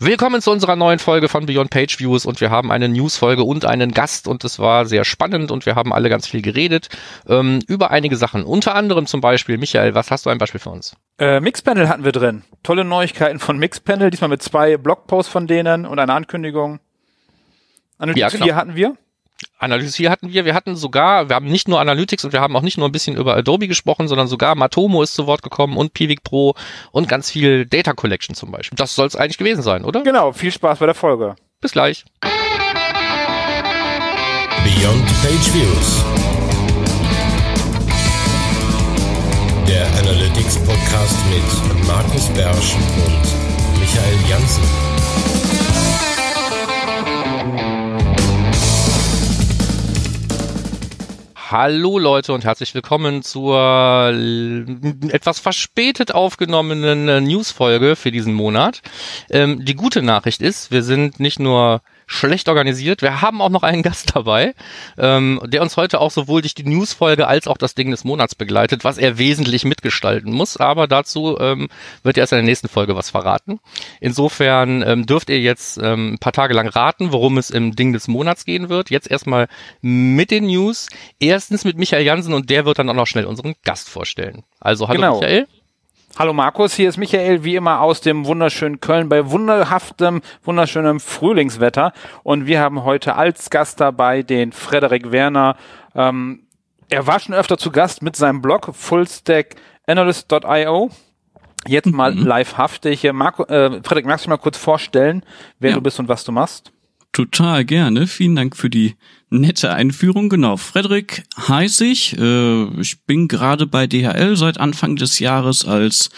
Willkommen zu unserer neuen Folge von Beyond Page Views und wir haben eine News-Folge und einen Gast und es war sehr spannend und wir haben alle ganz viel geredet ähm, über einige Sachen. Unter anderem zum Beispiel, Michael, was hast du ein Beispiel für uns? Äh, Mixpanel hatten wir drin. Tolle Neuigkeiten von Mixpanel, diesmal mit zwei Blogposts von denen und einer Ankündigung. Analytics ja, genau. 4 hatten wir. Analytics hier hatten wir, wir hatten sogar, wir haben nicht nur Analytics und wir haben auch nicht nur ein bisschen über Adobe gesprochen, sondern sogar Matomo ist zu Wort gekommen und Pivik Pro und ganz viel Data Collection zum Beispiel. Das soll es eigentlich gewesen sein, oder? Genau, viel Spaß bei der Folge. Bis gleich. Beyond Page Views. Der Analytics Podcast mit Markus Bersch und Michael Janssen. Hallo Leute und herzlich willkommen zur etwas verspätet aufgenommenen äh, Newsfolge für diesen Monat. Ähm, die gute Nachricht ist, wir sind nicht nur schlecht organisiert. Wir haben auch noch einen Gast dabei, ähm, der uns heute auch sowohl durch die Newsfolge als auch das Ding des Monats begleitet, was er wesentlich mitgestalten muss. Aber dazu ähm, wird er erst in der nächsten Folge was verraten. Insofern ähm, dürft ihr jetzt ähm, ein paar Tage lang raten, worum es im Ding des Monats gehen wird. Jetzt erstmal mit den News. Erstens mit Michael Jansen und der wird dann auch noch schnell unseren Gast vorstellen. Also hallo genau. Michael. Hallo Markus, hier ist Michael, wie immer aus dem wunderschönen Köln bei wunderhaftem, wunderschönem Frühlingswetter. Und wir haben heute als Gast dabei den Frederik Werner. Ähm, er war schon öfter zu Gast mit seinem Blog fullstackanalyst.io. Jetzt mal mhm. livehaftig. Marco, äh, Frederik, magst du mal kurz vorstellen, wer ja. du bist und was du machst? Total gerne. Vielen Dank für die nette Einführung. Genau, Frederik heiße ich. Äh, ich bin gerade bei DHL seit Anfang des Jahres als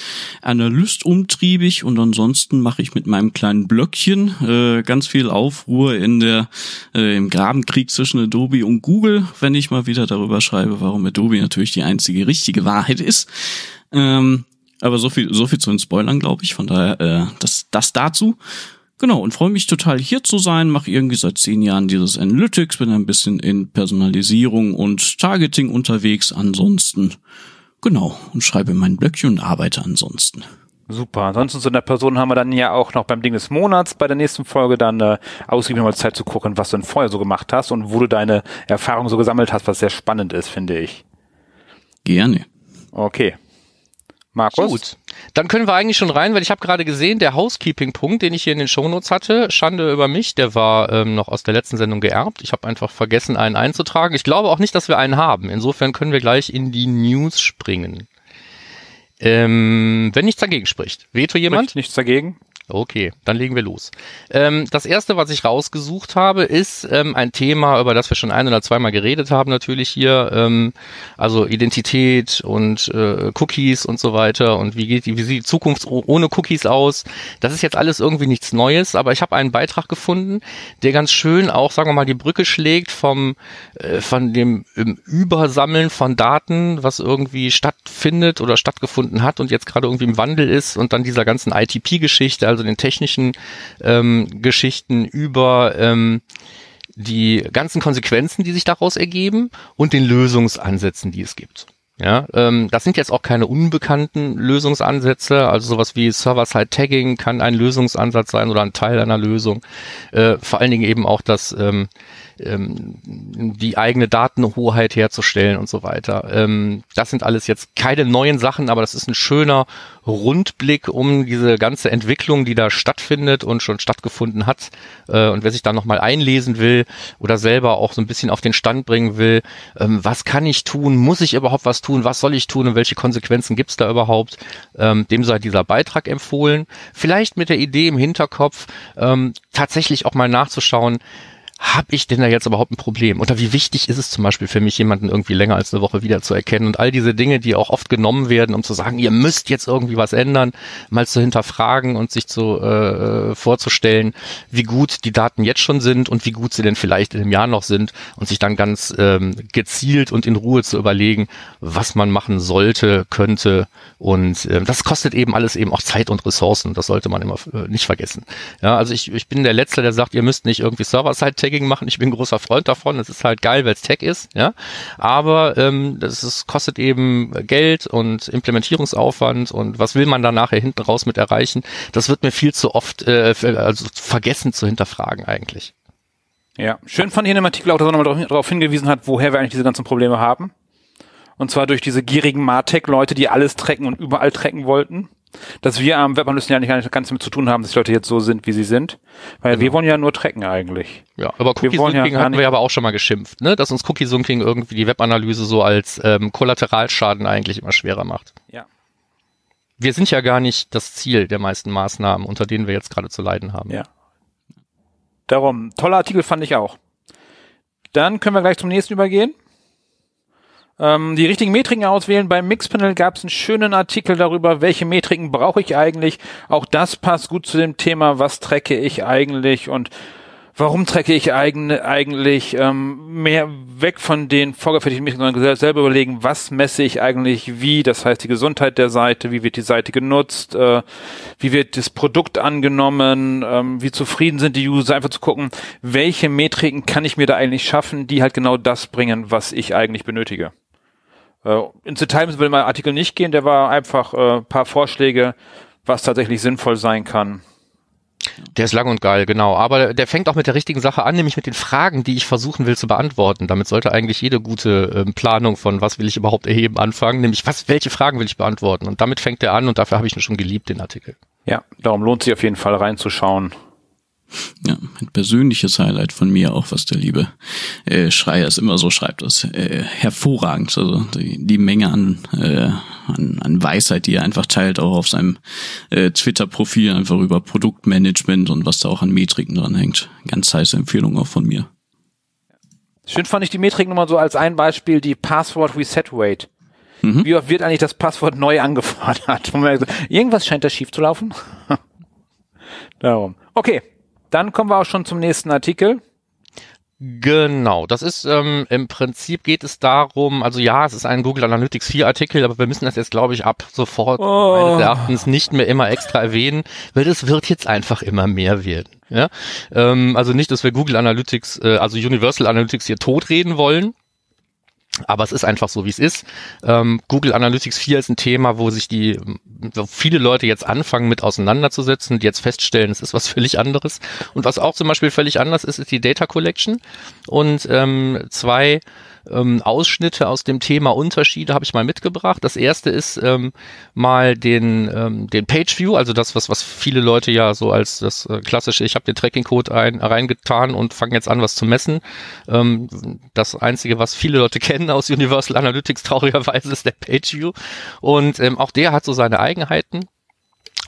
Analyst umtriebig und ansonsten mache ich mit meinem kleinen Blöckchen äh, ganz viel Aufruhr in der äh, im Grabenkrieg zwischen Adobe und Google, wenn ich mal wieder darüber schreibe, warum Adobe natürlich die einzige richtige Wahrheit ist. Ähm, aber so viel, so viel zu den Spoilern, glaube ich. Von daher, das, das dazu. Genau, und freue mich total hier zu sein, mache irgendwie seit zehn Jahren dieses Analytics, bin ein bisschen in Personalisierung und Targeting unterwegs ansonsten. Genau, und schreibe mein Blöckchen und arbeite ansonsten. Super. Ansonsten zu einer Person haben wir dann ja auch noch beim Ding des Monats bei der nächsten Folge dann äh, ausgiebig mal Zeit zu gucken, was du denn vorher so gemacht hast und wo du deine Erfahrungen so gesammelt hast, was sehr spannend ist, finde ich. Gerne. Okay. Markus? Gut. Dann können wir eigentlich schon rein, weil ich habe gerade gesehen, der Housekeeping-Punkt, den ich hier in den Shownotes hatte, Schande über mich, der war ähm, noch aus der letzten Sendung geerbt. Ich habe einfach vergessen, einen einzutragen. Ich glaube auch nicht, dass wir einen haben. Insofern können wir gleich in die News springen. Ähm, wenn nichts dagegen spricht. Veto jemand? Spricht nichts dagegen. Okay, dann legen wir los. Ähm, das erste, was ich rausgesucht habe, ist ähm, ein Thema, über das wir schon ein oder zweimal geredet haben, natürlich hier. Ähm, also Identität und äh, Cookies und so weiter und wie geht die, wie sieht die Zukunft ohne Cookies aus? Das ist jetzt alles irgendwie nichts Neues, aber ich habe einen Beitrag gefunden, der ganz schön auch, sagen wir mal, die Brücke schlägt vom äh, von dem ähm, Übersammeln von Daten, was irgendwie stattfindet oder stattgefunden hat und jetzt gerade irgendwie im Wandel ist und dann dieser ganzen ITP-Geschichte, also also den technischen ähm, Geschichten über ähm, die ganzen Konsequenzen, die sich daraus ergeben und den Lösungsansätzen, die es gibt. Ja, ähm, das sind jetzt auch keine unbekannten Lösungsansätze, also sowas wie Server-Side-Tagging kann ein Lösungsansatz sein oder ein Teil einer Lösung. Äh, vor allen Dingen eben auch das ähm, ähm, die eigene Datenhoheit herzustellen und so weiter. Ähm, das sind alles jetzt keine neuen Sachen, aber das ist ein schöner Rundblick um diese ganze Entwicklung, die da stattfindet und schon stattgefunden hat. Äh, und wer sich da nochmal einlesen will oder selber auch so ein bisschen auf den Stand bringen will, ähm, was kann ich tun? Muss ich überhaupt was tun? Was soll ich tun und welche Konsequenzen gibt es da überhaupt? Ähm, dem sei dieser Beitrag empfohlen. Vielleicht mit der Idee im Hinterkopf, ähm, tatsächlich auch mal nachzuschauen, habe ich denn da jetzt überhaupt ein Problem? Oder wie wichtig ist es zum Beispiel für mich, jemanden irgendwie länger als eine Woche wieder zu erkennen? Und all diese Dinge, die auch oft genommen werden, um zu sagen, ihr müsst jetzt irgendwie was ändern, mal zu hinterfragen und sich zu äh, vorzustellen, wie gut die Daten jetzt schon sind und wie gut sie denn vielleicht in einem Jahr noch sind und sich dann ganz ähm, gezielt und in Ruhe zu überlegen, was man machen sollte, könnte. Und äh, das kostet eben alles eben auch Zeit und Ressourcen. Das sollte man immer äh, nicht vergessen. Ja, also ich, ich bin der Letzte, der sagt, ihr müsst nicht irgendwie Server-Side Tagging machen. Ich bin großer Freund davon. Es ist halt geil, weil es Tag ist, ja. Aber ähm, das ist, kostet eben Geld und Implementierungsaufwand und was will man da nachher hinten raus mit erreichen? Das wird mir viel zu oft äh, also vergessen zu hinterfragen eigentlich. Ja, schön ich in dem Artikel auch, dass er nochmal darauf hingewiesen hat, woher wir eigentlich diese ganzen Probleme haben. Und zwar durch diese gierigen Martech-Leute, die alles tracken und überall tracken wollten. Dass wir am Webanalysten ja nicht ganz damit zu tun haben, dass die Leute jetzt so sind, wie sie sind. Weil genau. wir wollen ja nur tracken eigentlich. Ja, aber Cookie-Sunking ja hatten wir aber auch schon mal geschimpft, ne? dass uns Cookie-Sunking irgendwie die Webanalyse so als ähm, Kollateralschaden eigentlich immer schwerer macht. Ja. Wir sind ja gar nicht das Ziel der meisten Maßnahmen, unter denen wir jetzt gerade zu leiden haben. Ja. Darum, toller Artikel fand ich auch. Dann können wir gleich zum nächsten übergehen. Ähm, die richtigen Metriken auswählen. Beim Mixpanel gab es einen schönen Artikel darüber, welche Metriken brauche ich eigentlich. Auch das passt gut zu dem Thema, was trecke ich eigentlich und warum trecke ich eigentlich ähm, mehr weg von den vorgefertigten Metriken, sondern selber überlegen, was messe ich eigentlich wie, das heißt die Gesundheit der Seite, wie wird die Seite genutzt, äh, wie wird das Produkt angenommen, ähm, wie zufrieden sind die User, einfach zu gucken, welche Metriken kann ich mir da eigentlich schaffen, die halt genau das bringen, was ich eigentlich benötige. Äh, ins Detail müssen wir im Artikel nicht gehen, der war einfach äh, paar Vorschläge, was tatsächlich sinnvoll sein kann. Der ist lang und geil, genau. Aber der fängt auch mit der richtigen Sache an, nämlich mit den Fragen, die ich versuchen will zu beantworten. Damit sollte eigentlich jede gute ähm, Planung von was will ich überhaupt erheben anfangen, nämlich was, welche Fragen will ich beantworten. Und damit fängt er an und dafür habe ich ihn schon geliebt, den Artikel. Ja, darum lohnt sich auf jeden Fall reinzuschauen. Ja, ein persönliches Highlight von mir auch, was der liebe äh, Schreier es immer so schreibt, ist äh, hervorragend. Also die, die Menge an, äh, an, an Weisheit, die er einfach teilt, auch auf seinem äh, Twitter-Profil, einfach über Produktmanagement und was da auch an Metriken dran hängt. Ganz heiße Empfehlung auch von mir. Schön fand ich die Metriken nochmal so als ein Beispiel, die Password Reset Rate. Mhm. Wie oft wird eigentlich das Passwort neu angefordert? Irgendwas scheint da schief zu laufen. Darum. Okay, dann kommen wir auch schon zum nächsten Artikel. Genau, das ist ähm, im Prinzip geht es darum, also ja, es ist ein Google Analytics 4 Artikel, aber wir müssen das jetzt, glaube ich, ab sofort oh. meines Erachtens nicht mehr immer extra erwähnen, weil das wird jetzt einfach immer mehr werden. Ja? Ähm, also nicht, dass wir Google Analytics, äh, also Universal Analytics hier totreden wollen, aber es ist einfach so, wie es ist. Ähm, Google Analytics 4 ist ein Thema, wo sich die wo viele Leute jetzt anfangen mit auseinanderzusetzen, die jetzt feststellen, es ist was völlig anderes. Und was auch zum Beispiel völlig anders ist, ist die Data Collection. Und ähm, zwei ähm, Ausschnitte aus dem Thema Unterschiede habe ich mal mitgebracht. Das erste ist ähm, mal den, ähm, den Page View, also das, was, was viele Leute ja so als das äh, klassische, ich habe den Tracking-Code ein, reingetan und fange jetzt an, was zu messen. Ähm, das Einzige, was viele Leute kennen aus Universal Analytics traurigerweise, ist der Page View. Und ähm, auch der hat so seine Eigenheiten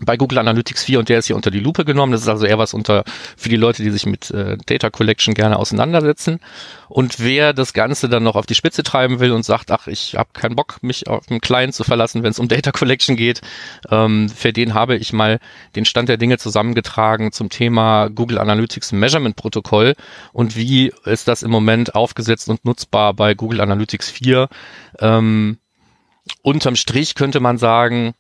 bei Google Analytics 4 und der ist hier unter die Lupe genommen. Das ist also eher was unter für die Leute, die sich mit äh, Data Collection gerne auseinandersetzen. Und wer das Ganze dann noch auf die Spitze treiben will und sagt, ach, ich habe keinen Bock, mich auf einen Client zu verlassen, wenn es um Data Collection geht, ähm, für den habe ich mal den Stand der Dinge zusammengetragen zum Thema Google Analytics Measurement Protokoll und wie ist das im Moment aufgesetzt und nutzbar bei Google Analytics 4. Ähm, unterm Strich könnte man sagen,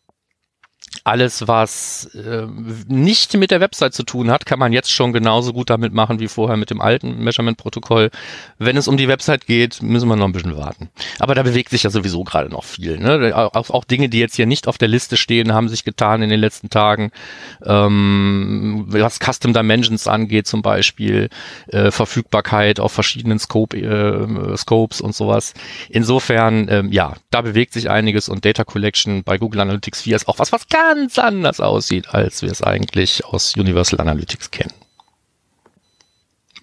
alles, was äh, nicht mit der Website zu tun hat, kann man jetzt schon genauso gut damit machen wie vorher mit dem alten Measurement-Protokoll. Wenn es um die Website geht, müssen wir noch ein bisschen warten. Aber da bewegt sich ja sowieso gerade noch viel. Ne? Auch, auch, Dinge, die jetzt hier nicht auf der Liste stehen, haben sich getan in den letzten Tagen. Ähm, was Custom Dimensions angeht zum Beispiel, äh, Verfügbarkeit auf verschiedenen Scope, äh, Scopes und sowas. Insofern, ähm, ja, da bewegt sich einiges und Data Collection bei Google Analytics 4 ist auch was, was gar ganz anders aussieht, als wir es eigentlich aus Universal Analytics kennen.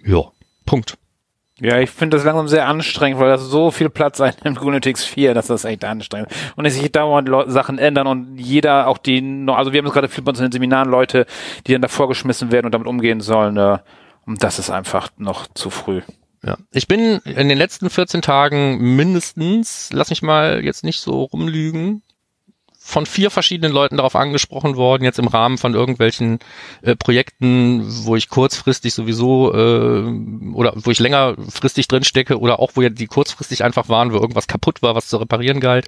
Ja, Punkt. Ja, ich finde das langsam sehr anstrengend, weil das so viel Platz einnimmt, Analytics 4, dass das echt anstrengend ist. Und es sich dauernd Sachen ändern und jeder, auch die, also wir haben es gerade viel bei uns in den Seminaren Leute, die dann davor geschmissen werden und damit umgehen sollen. Äh, und das ist einfach noch zu früh. Ja. Ich bin in den letzten 14 Tagen mindestens, lass mich mal jetzt nicht so rumlügen, von vier verschiedenen Leuten darauf angesprochen worden, jetzt im Rahmen von irgendwelchen äh, Projekten, wo ich kurzfristig sowieso äh, oder wo ich längerfristig drin stecke oder auch wo ja die kurzfristig einfach waren, wo irgendwas kaputt war, was zu reparieren galt.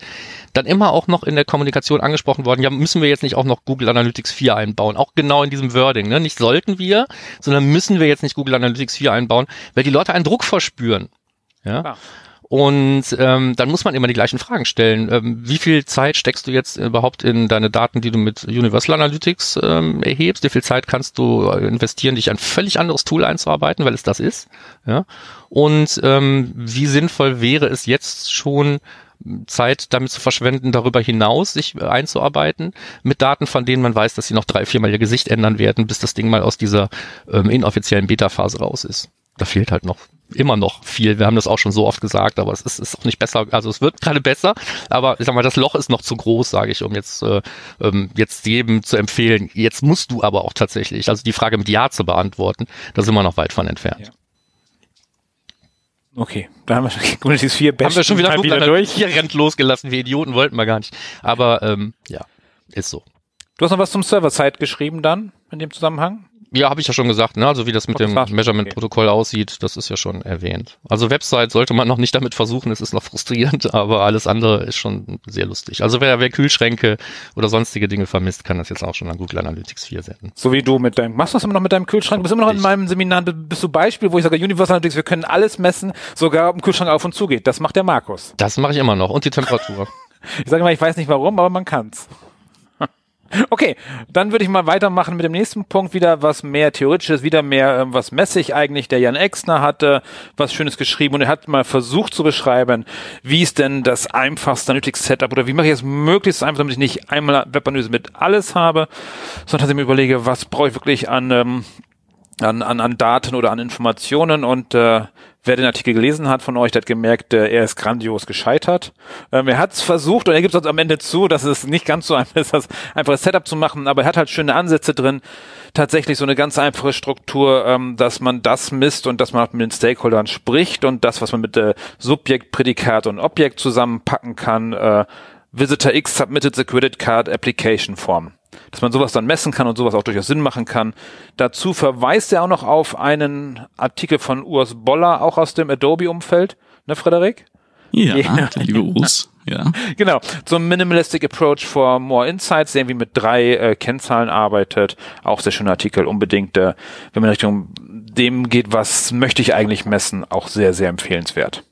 Dann immer auch noch in der Kommunikation angesprochen worden, ja, müssen wir jetzt nicht auch noch Google Analytics 4 einbauen? Auch genau in diesem Wording, ne? Nicht sollten wir, sondern müssen wir jetzt nicht Google Analytics 4 einbauen, weil die Leute einen Druck verspüren. Ja. ja. Und ähm, dann muss man immer die gleichen Fragen stellen. Ähm, wie viel Zeit steckst du jetzt überhaupt in deine Daten, die du mit Universal Analytics ähm, erhebst? Wie viel Zeit kannst du investieren, dich ein völlig anderes Tool einzuarbeiten, weil es das ist? Ja. Und ähm, wie sinnvoll wäre es jetzt schon, Zeit damit zu verschwenden, darüber hinaus sich einzuarbeiten mit Daten, von denen man weiß, dass sie noch drei, viermal ihr Gesicht ändern werden, bis das Ding mal aus dieser ähm, inoffiziellen Beta-Phase raus ist. Da fehlt halt noch immer noch viel. Wir haben das auch schon so oft gesagt, aber es ist, ist auch nicht besser. Also es wird gerade besser, aber ich sag mal, das Loch ist noch zu groß, sage ich, um jetzt äh, ähm, jetzt jedem zu empfehlen. Jetzt musst du aber auch tatsächlich, also die Frage mit Ja zu beantworten, da sind wir noch weit von entfernt. Ja. Okay, da haben wir schon Kubernetes 4 Haben wir schon wieder, wieder durch. Hier rennt losgelassen, wir Idioten wollten wir gar nicht. Aber ähm, ja, ist so. Du hast noch was zum Server-Side geschrieben dann in dem Zusammenhang? Ja, habe ich ja schon gesagt, ne? Also wie das mit dem Measurement-Protokoll okay. aussieht, das ist ja schon erwähnt. Also Website sollte man noch nicht damit versuchen, es ist noch frustrierend, aber alles andere ist schon sehr lustig. Also wer, wer Kühlschränke oder sonstige Dinge vermisst, kann das jetzt auch schon an Google Analytics 4 senden. So wie du mit deinem, machst du das immer noch mit deinem Kühlschrank? Du bist immer noch ich. in meinem Seminar, bist du Beispiel, wo ich sage, Universal Analytics, wir können alles messen, sogar ob ein Kühlschrank auf und zu geht. Das macht der Markus. Das mache ich immer noch und die Temperatur. ich sage mal, ich weiß nicht warum, aber man kann's. Okay, dann würde ich mal weitermachen mit dem nächsten Punkt wieder, was mehr theoretisches, wieder mehr, äh, was messig eigentlich. Der Jan Exner hatte was Schönes geschrieben und er hat mal versucht zu beschreiben, wie ist denn das einfachste Analytics-Setup oder wie mache ich es möglichst einfach, damit ich nicht einmal Webanalyse mit alles habe, sondern dass ich mir überlege, was brauche ich wirklich an, ähm, an, an, an Daten oder an Informationen und äh, Wer den Artikel gelesen hat von euch, der hat gemerkt, er ist grandios gescheitert. Ähm, er hat es versucht und er gibt es am Ende zu, dass es nicht ganz so einfach ist, das einfaches Setup zu machen, aber er hat halt schöne Ansätze drin. Tatsächlich so eine ganz einfache Struktur, ähm, dass man das misst und dass man mit den Stakeholdern spricht und das, was man mit äh, Subjekt, Prädikat und Objekt zusammenpacken kann, äh, Visitor X submitted the credit card application form dass man sowas dann messen kann und sowas auch durchaus Sinn machen kann. Dazu verweist er auch noch auf einen Artikel von Urs Boller, auch aus dem Adobe-Umfeld, ne, Frederik? Ja, ja. der liebe Urs. Ja. Genau, so ein Minimalistic Approach for More Insights, der irgendwie mit drei äh, Kennzahlen arbeitet. Auch sehr schöner Artikel, unbedingt, äh, wenn man Richtung dem geht, was möchte ich eigentlich messen, auch sehr, sehr empfehlenswert.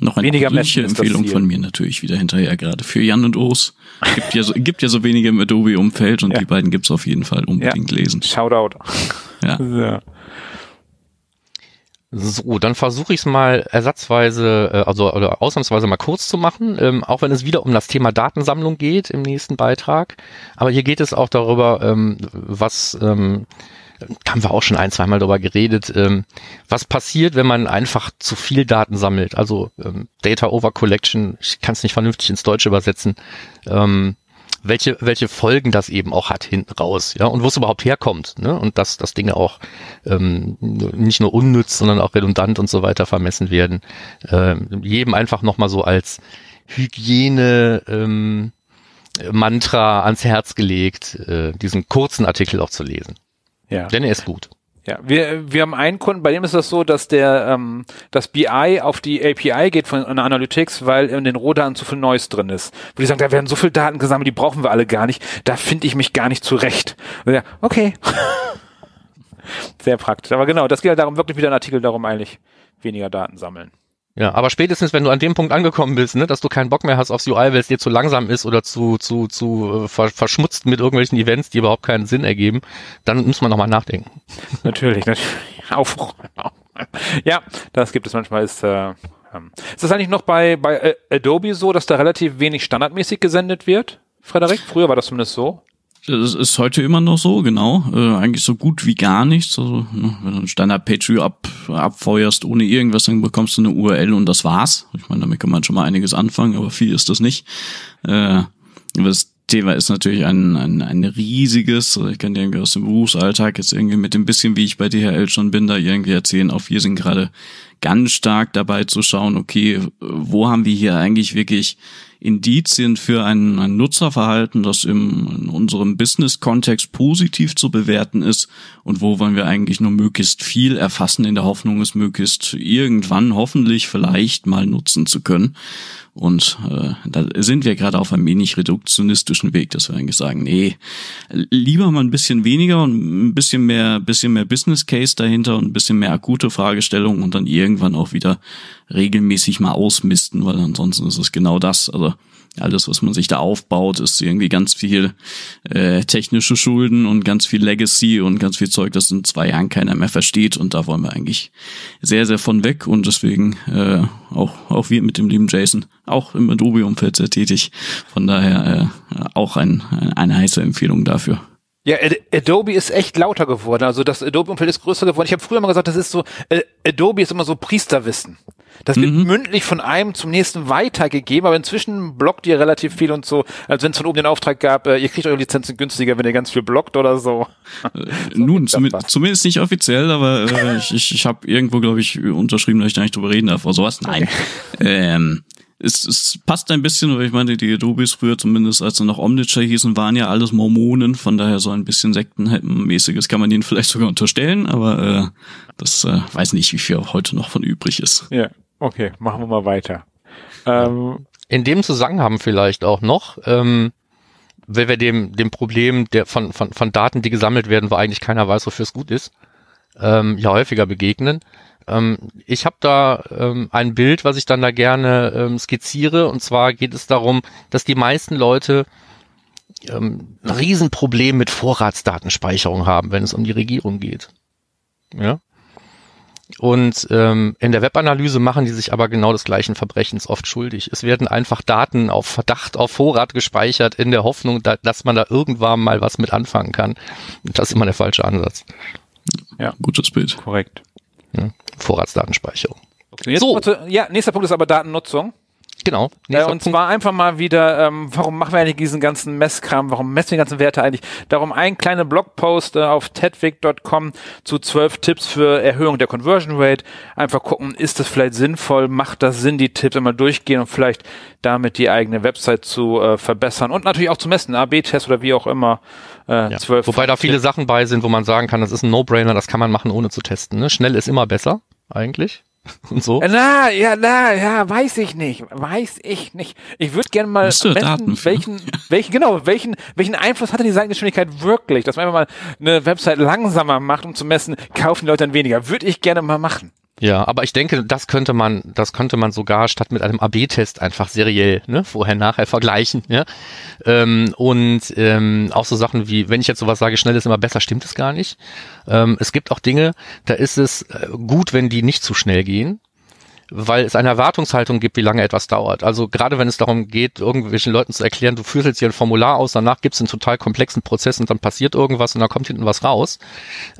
Noch eine Weniger Empfehlung von mir natürlich wieder hinterher, gerade für Jan und Urs. Gibt ja so, gibt ja so wenige im Adobe-Umfeld und ja. die beiden gibt's auf jeden Fall unbedingt ja. lesen. Shoutout. Ja. ja. So, dann versuche ich es mal ersatzweise, äh, also oder ausnahmsweise mal kurz zu machen, ähm, auch wenn es wieder um das Thema Datensammlung geht im nächsten Beitrag. Aber hier geht es auch darüber, ähm, was ähm, haben wir auch schon ein, zweimal darüber geredet, ähm, was passiert, wenn man einfach zu viel Daten sammelt. Also ähm, Data Over Collection, ich kann es nicht vernünftig ins Deutsche übersetzen, ähm, welche, welche Folgen das eben auch hat hinten raus, ja, und wo es überhaupt herkommt, ne? Und dass, dass Dinge auch ähm, nicht nur unnütz, sondern auch redundant und so weiter vermessen werden. Ähm, jedem einfach nochmal so als Hygiene ähm, Mantra ans Herz gelegt, äh, diesen kurzen Artikel auch zu lesen. Ja. Denn er ist gut. Ja, wir, wir haben einen Kunden, bei dem ist das so, dass der ähm, das BI auf die API geht von einer Analytics, weil in den Rohdaten zu viel Neues drin ist. Wo die sagen, da werden so viele Daten gesammelt, die brauchen wir alle gar nicht. Da finde ich mich gar nicht zurecht. Und ja, okay. Sehr praktisch. Aber genau, das geht halt darum, wirklich wieder ein Artikel darum eigentlich weniger Daten sammeln. Ja, aber spätestens, wenn du an dem Punkt angekommen bist, ne, dass du keinen Bock mehr hast aufs UI, weil es dir zu langsam ist oder zu, zu, zu äh, verschmutzt mit irgendwelchen Events, die überhaupt keinen Sinn ergeben, dann muss man nochmal nachdenken. Natürlich, natürlich. Aufruhr. Ja, das gibt es manchmal. Ist, äh, ähm. ist das eigentlich noch bei, bei äh, Adobe so, dass da relativ wenig standardmäßig gesendet wird, Frederik? Früher war das zumindest so. Das ist heute immer noch so, genau. Äh, eigentlich so gut wie gar nichts. Also, wenn du ein Standard-Page-View ab, abfeuerst ohne irgendwas, dann bekommst du eine URL und das war's. Ich meine, damit kann man schon mal einiges anfangen, aber viel ist das nicht. Äh, das Thema ist natürlich ein, ein, ein riesiges, ich kann dir irgendwie aus dem Berufsalltag jetzt irgendwie mit dem bisschen, wie ich bei DHL schon bin, da irgendwie erzählen, auch wir sind gerade ganz stark dabei zu schauen, okay, wo haben wir hier eigentlich wirklich Indizien für ein, ein Nutzerverhalten, das im, in unserem Business-Kontext positiv zu bewerten ist und wo wollen wir eigentlich nur möglichst viel erfassen in der Hoffnung, es möglichst irgendwann hoffentlich vielleicht mal nutzen zu können. Und äh, da sind wir gerade auf einem wenig reduktionistischen Weg, dass wir eigentlich sagen, nee, lieber mal ein bisschen weniger und ein bisschen mehr, bisschen mehr Business Case dahinter und ein bisschen mehr akute Fragestellungen und dann irgendwann auch wieder regelmäßig mal ausmisten, weil ansonsten ist es genau das. Also alles, was man sich da aufbaut, ist irgendwie ganz viel äh, technische Schulden und ganz viel Legacy und ganz viel Zeug, das in zwei Jahren keiner mehr versteht. Und da wollen wir eigentlich sehr, sehr von weg. Und deswegen äh, auch, auch wir mit dem lieben Jason, auch im Adobe-Umfeld sehr tätig. Von daher äh, auch ein, eine heiße Empfehlung dafür. Ja, Adobe ist echt lauter geworden. Also das Adobe-Umfeld ist größer geworden. Ich habe früher mal gesagt, das ist so, Adobe ist immer so Priesterwissen. Das wird mhm. mündlich von einem zum nächsten weitergegeben, aber inzwischen blockt ihr relativ viel und so, als wenn es von oben den Auftrag gab, äh, ihr kriegt eure Lizenzen günstiger, wenn ihr ganz viel blockt oder so. Äh, so Nun, zum, zumindest nicht offiziell, aber äh, ich, ich, ich habe irgendwo, glaube ich, unterschrieben, dass ich da nicht drüber reden darf oder sowas. Nein. Okay. Ähm, es, es passt ein bisschen, weil ich meine, die Adobes früher zumindest, als sie noch Omniture hießen, waren ja alles Mormonen, von daher so ein bisschen Sektenmäßiges kann man ihnen vielleicht sogar unterstellen, aber äh, das äh, weiß nicht, wie viel heute noch von übrig ist. Ja, okay, machen wir mal weiter. Ähm, In dem Zusammenhang vielleicht auch noch, ähm, wenn wir dem, dem Problem der von, von, von Daten, die gesammelt werden, wo eigentlich keiner weiß, wofür es gut ist, ähm, ja häufiger begegnen. Ähm, ich habe da ähm, ein Bild, was ich dann da gerne ähm, skizziere. Und zwar geht es darum, dass die meisten Leute ähm, ein Riesenproblem mit Vorratsdatenspeicherung haben, wenn es um die Regierung geht. Ja. Und ähm, in der Webanalyse machen die sich aber genau des gleichen Verbrechens oft schuldig. Es werden einfach Daten auf Verdacht, auf Vorrat gespeichert, in der Hoffnung, da, dass man da irgendwann mal was mit anfangen kann. Das ist immer der falsche Ansatz. Ja, gutes Bild. Korrekt. Vorratsdatenspeicherung. Okay, so. Zu, ja, nächster Punkt ist aber Datennutzung. Genau. Äh, und zwar einfach mal wieder, ähm, warum machen wir eigentlich diesen ganzen Messkram, warum messen wir die ganzen Werte eigentlich? Darum ein kleiner Blogpost äh, auf tedwick.com zu zwölf Tipps für Erhöhung der Conversion Rate. Einfach gucken, ist das vielleicht sinnvoll, macht das Sinn, die Tipps immer durchgehen und vielleicht damit die eigene Website zu äh, verbessern und natürlich auch zu messen, AB-Test oder wie auch immer. Äh, ja. 12 Wobei da viele Sachen bei sind, wo man sagen kann, das ist ein No-Brainer, das kann man machen, ohne zu testen. Ne? Schnell ist immer besser, eigentlich. und so. Na, ja, na, ja, weiß ich nicht, weiß ich nicht. Ich würde gerne mal messen, welchen, welchen, genau, welchen, welchen Einfluss hatte die Seitengeschwindigkeit wirklich, dass man einfach mal eine Website langsamer macht, um zu messen, kaufen die Leute dann weniger. Würde ich gerne mal machen. Ja, aber ich denke, das könnte man, das könnte man sogar statt mit einem AB-Test einfach seriell, ne, vorher nachher vergleichen, ja. Ähm, und ähm, auch so Sachen wie, wenn ich jetzt sowas sage, schnell ist immer besser, stimmt es gar nicht. Ähm, es gibt auch Dinge, da ist es äh, gut, wenn die nicht zu schnell gehen weil es eine Erwartungshaltung gibt, wie lange etwas dauert. Also gerade wenn es darum geht, irgendwelchen Leuten zu erklären, du führst jetzt hier ein Formular aus, danach gibt es einen total komplexen Prozess und dann passiert irgendwas und dann kommt hinten was raus.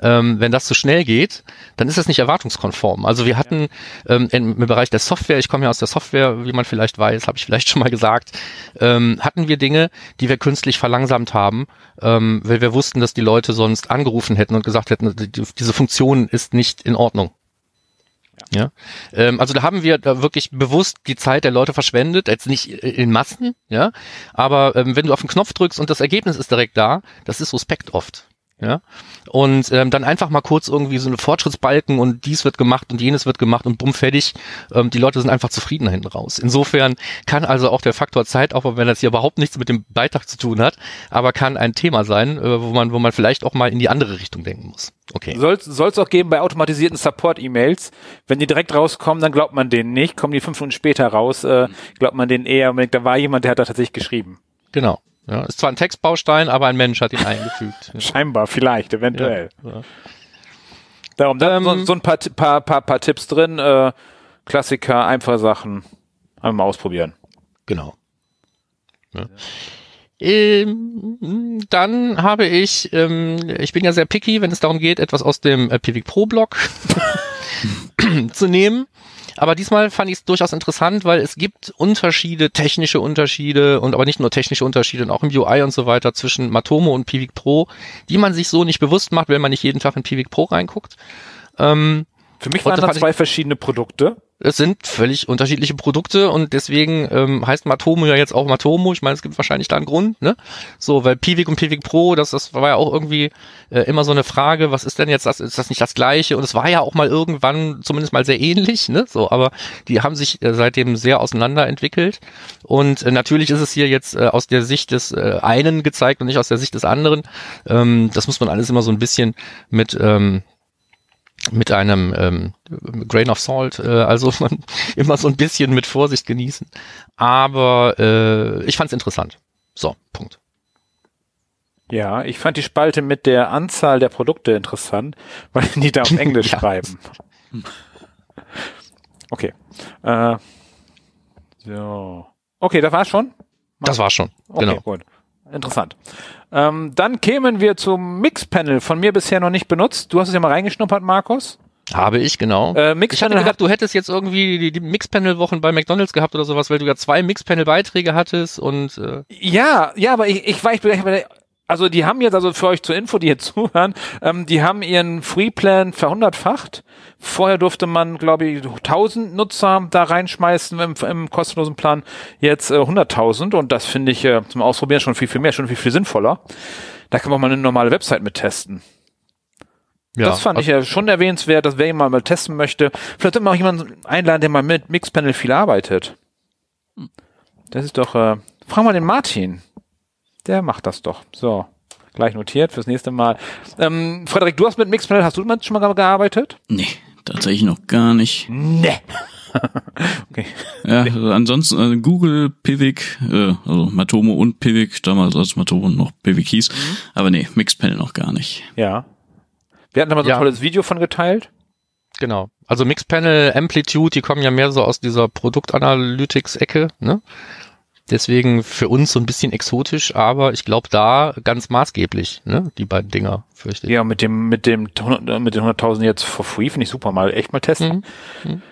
Ähm, wenn das zu schnell geht, dann ist das nicht erwartungskonform. Also wir hatten ähm, im, im, Bereich der Software, ich komme ja aus der Software, wie man vielleicht weiß, habe ich vielleicht schon mal gesagt, ähm, hatten wir Dinge, die wir künstlich verlangsamt haben, ähm, weil wir wussten, dass die Leute sonst angerufen hätten und gesagt hätten, diese Funktion ist nicht in Ordnung. Ja, ähm, also da haben wir da wirklich bewusst die Zeit der Leute verschwendet, jetzt nicht in Massen, ja, aber ähm, wenn du auf den Knopf drückst und das Ergebnis ist direkt da, das ist suspekt oft. Ja. Und ähm, dann einfach mal kurz irgendwie so eine Fortschrittsbalken und dies wird gemacht und jenes wird gemacht und bumm, fertig. Ähm, die Leute sind einfach zufrieden hinten raus. Insofern kann also auch der Faktor Zeit, auch wenn das hier überhaupt nichts mit dem Beitrag zu tun hat, aber kann ein Thema sein, äh, wo man, wo man vielleicht auch mal in die andere Richtung denken muss. Okay. Soll es auch geben bei automatisierten Support-E-Mails. Wenn die direkt rauskommen, dann glaubt man denen nicht. Kommen die fünf Stunden später raus, äh, glaubt man denen eher. Da war jemand, der hat da tatsächlich geschrieben. Genau. Ja, ist zwar ein Textbaustein, aber ein Mensch hat ihn eingefügt. Ja. Scheinbar, vielleicht, eventuell. Ja. Darum, da ähm, so, so, ein paar, paar, paar, paar Tipps drin. Äh, Klassiker, einfache Sachen. Einmal ausprobieren. Genau. Ja. Ähm, dann habe ich, ähm, ich bin ja sehr picky, wenn es darum geht, etwas aus dem äh, Pivik Pro Blog zu nehmen. Aber diesmal fand ich es durchaus interessant, weil es gibt Unterschiede, technische Unterschiede und aber nicht nur technische Unterschiede, und auch im UI und so weiter zwischen Matomo und Pivik Pro, die man sich so nicht bewusst macht, wenn man nicht jeden Tag in Pivik Pro reinguckt. Ähm, Für mich waren das zwei verschiedene Produkte. Es sind völlig unterschiedliche Produkte und deswegen ähm, heißt Matomo ja jetzt auch Matomo. Ich meine, es gibt wahrscheinlich da einen Grund, ne? So, weil Piwik und Piwik Pro, das, das war ja auch irgendwie äh, immer so eine Frage, was ist denn jetzt das, ist das nicht das gleiche? Und es war ja auch mal irgendwann zumindest mal sehr ähnlich, ne? So, aber die haben sich äh, seitdem sehr auseinanderentwickelt. Und äh, natürlich ist es hier jetzt äh, aus der Sicht des äh, einen gezeigt und nicht aus der Sicht des anderen. Ähm, das muss man alles immer so ein bisschen mit ähm, mit einem ähm, Grain of Salt, äh, also man immer so ein bisschen mit Vorsicht genießen. Aber äh, ich fand's interessant. So, Punkt. Ja, ich fand die Spalte mit der Anzahl der Produkte interessant, weil die da auf Englisch Ja. schreiben. Okay. Äh, so. Okay, das war's schon. Das war's schon. Okay, Genau. gut. Interessant. Ähm, dann kämen wir zum Mix-Panel, von mir bisher noch nicht benutzt. Du hast es ja mal reingeschnuppert, Markus. Habe ich, genau. Äh, ich Mixpanel hatte hat- gedacht, du hättest jetzt irgendwie die, die Mixpanel-Wochen bei McDonalds gehabt oder sowas, weil du ja zwei Mixpanel-Beiträge hattest und äh, Ja, ja, aber ich, ich war, ich, bin- also die haben jetzt, also für euch zur Info, die jetzt zuhören, ähm, die haben ihren Freeplan verhundertfacht. Vorher durfte man, glaube ich, 1000 Nutzer da reinschmeißen im, im kostenlosen Plan, jetzt äh, 100.000 und das finde ich äh, zum Ausprobieren schon viel, viel mehr, schon viel, viel sinnvoller. Da kann man mal eine normale Website mit testen. ja. das fand ich ja schon erwähnenswert, dass wer jemand mal testen möchte, vielleicht immer auch jemanden einladen, der mal mit Mixpanel viel arbeitet. Das ist doch, äh, frag mal den Martin. Der macht das doch. So. Gleich notiert fürs nächste Mal. Ähm, Frederik, du hast mit Mixpanel, hast du damit schon mal gearbeitet? Nee, tatsächlich noch gar nicht. Nee. okay. Ja, also ansonsten äh, Google, Pivik, äh, also Matomo und Pivik, damals als Matomo noch Pivik hieß. Aber nee, Mixpanel noch gar nicht. Ja. Wir hatten da mal so Ja. ein tolles Video von geteilt. Genau. Also Mixpanel, Amplitude, die kommen ja mehr so aus dieser Produktanalytics-Ecke, ne? Deswegen für uns so ein bisschen exotisch, aber ich glaube da ganz maßgeblich, ne? Die beiden Dinger, fürchte ich. Ja, mit dem, mit dem, 100 mit den 100.000 jetzt for free, finde ich super. Mal echt mal testen. Mhm.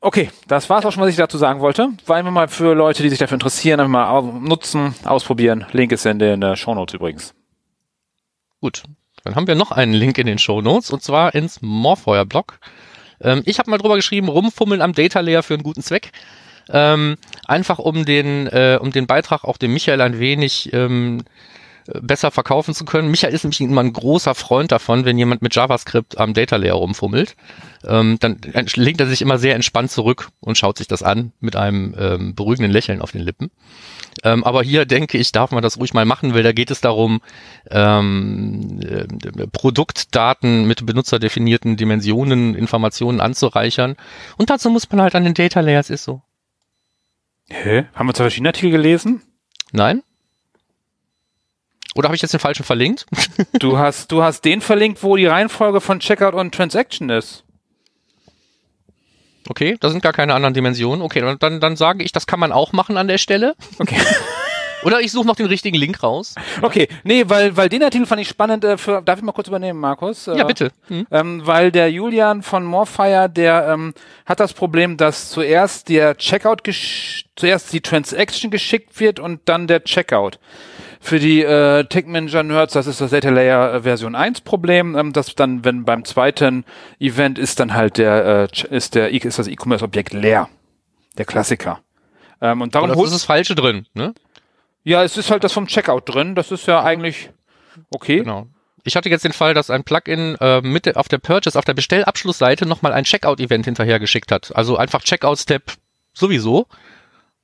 Okay, das war's auch schon, was ich dazu sagen wollte. War einfach mal für Leute, die sich dafür interessieren, einfach mal nutzen, ausprobieren. Link ist in den äh, Shownotes übrigens. Gut. Dann haben wir noch einen Link in den Show Notes und zwar ins Morfeuer-Blog. Ähm, ich habe mal drüber geschrieben, rumfummeln am Data Layer für einen guten Zweck. Ähm, einfach um den, äh, um den Beitrag auch dem Michael ein wenig ähm, äh, besser verkaufen zu können. Michael ist nämlich immer ein großer Freund davon, wenn jemand mit JavaScript am Data Layer rumfummelt. Ähm, dann legt er sich immer sehr entspannt zurück und schaut sich das an mit einem ähm, beruhigenden Lächeln auf den Lippen. Ähm, aber hier denke ich, darf man das ruhig mal machen, weil da geht es darum, ähm, äh, Produktdaten mit benutzerdefinierten Dimensionen, Informationen anzureichern. Und dazu muss man halt an den Data Layers, ist so. Hä? Haben wir zwei verschiedene Artikel gelesen? Nein? Oder habe ich jetzt den falschen verlinkt? Du hast, du hast den verlinkt, wo die Reihenfolge von Checkout und Transaction ist. Okay, da sind gar keine anderen Dimensionen. Okay, dann, dann, dann sage ich, das kann man auch machen an der Stelle. Okay. Oder ich suche noch den richtigen Link raus. Okay, nee, weil, weil den Artikel fand ich spannend. Äh, für, darf ich mal kurz übernehmen, Markus? Äh, Ja, bitte. Hm. Ähm, weil der Julian von Morfire, der ähm, hat das Problem, dass zuerst der Checkout, zuerst die Transaction geschickt wird und dann der Checkout. Für die äh, Tech Manager Nerds, das ist das Data Layer äh, Version 1 Problem, ähm, dass dann, wenn beim zweiten Event ist dann halt der, äh, ist der, E- ist das E-Commerce Objekt leer. Der Klassiker. Ähm, und darum Oder ist das Falsche drin, ne? Ja, es ist halt das vom Checkout drin. Das ist ja eigentlich okay. Genau. Ich hatte jetzt den Fall, dass ein Plugin äh, mit auf der Purchase, auf der Bestellabschlussseite nochmal ein Checkout-Event hinterhergeschickt hat. Also einfach Checkout-Step sowieso.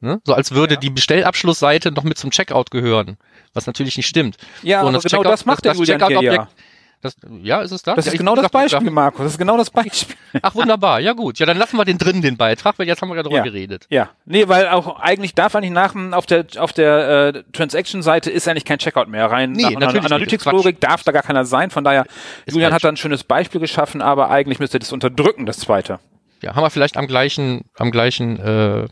Ne? So als würde die Bestellabschlussseite noch mit zum Checkout gehören. Was natürlich nicht stimmt. Ja, und aber genau das macht der Julian hier Checkout-Objekt- ja. Das, ja, ist es das? Das ja, ist genau das Beispiel, da- Markus. Das ist genau das Beispiel. Ach, wunderbar. Ja, gut. Ja, dann lassen wir den drin, den Beitrag, weil jetzt haben wir ja darüber Ja. geredet. Ja, nee, weil auch eigentlich darf eigentlich nach auf der auf der äh, Transaction-Seite ist eigentlich kein Checkout mehr rein. Nee, nach. Analytics-Logik darf da gar keiner sein. Von daher, Julian falsch. hat da ein schönes Beispiel geschaffen, aber eigentlich müsste das unterdrücken, das zweite. Ja, haben wir vielleicht am gleichen, am gleichen äh,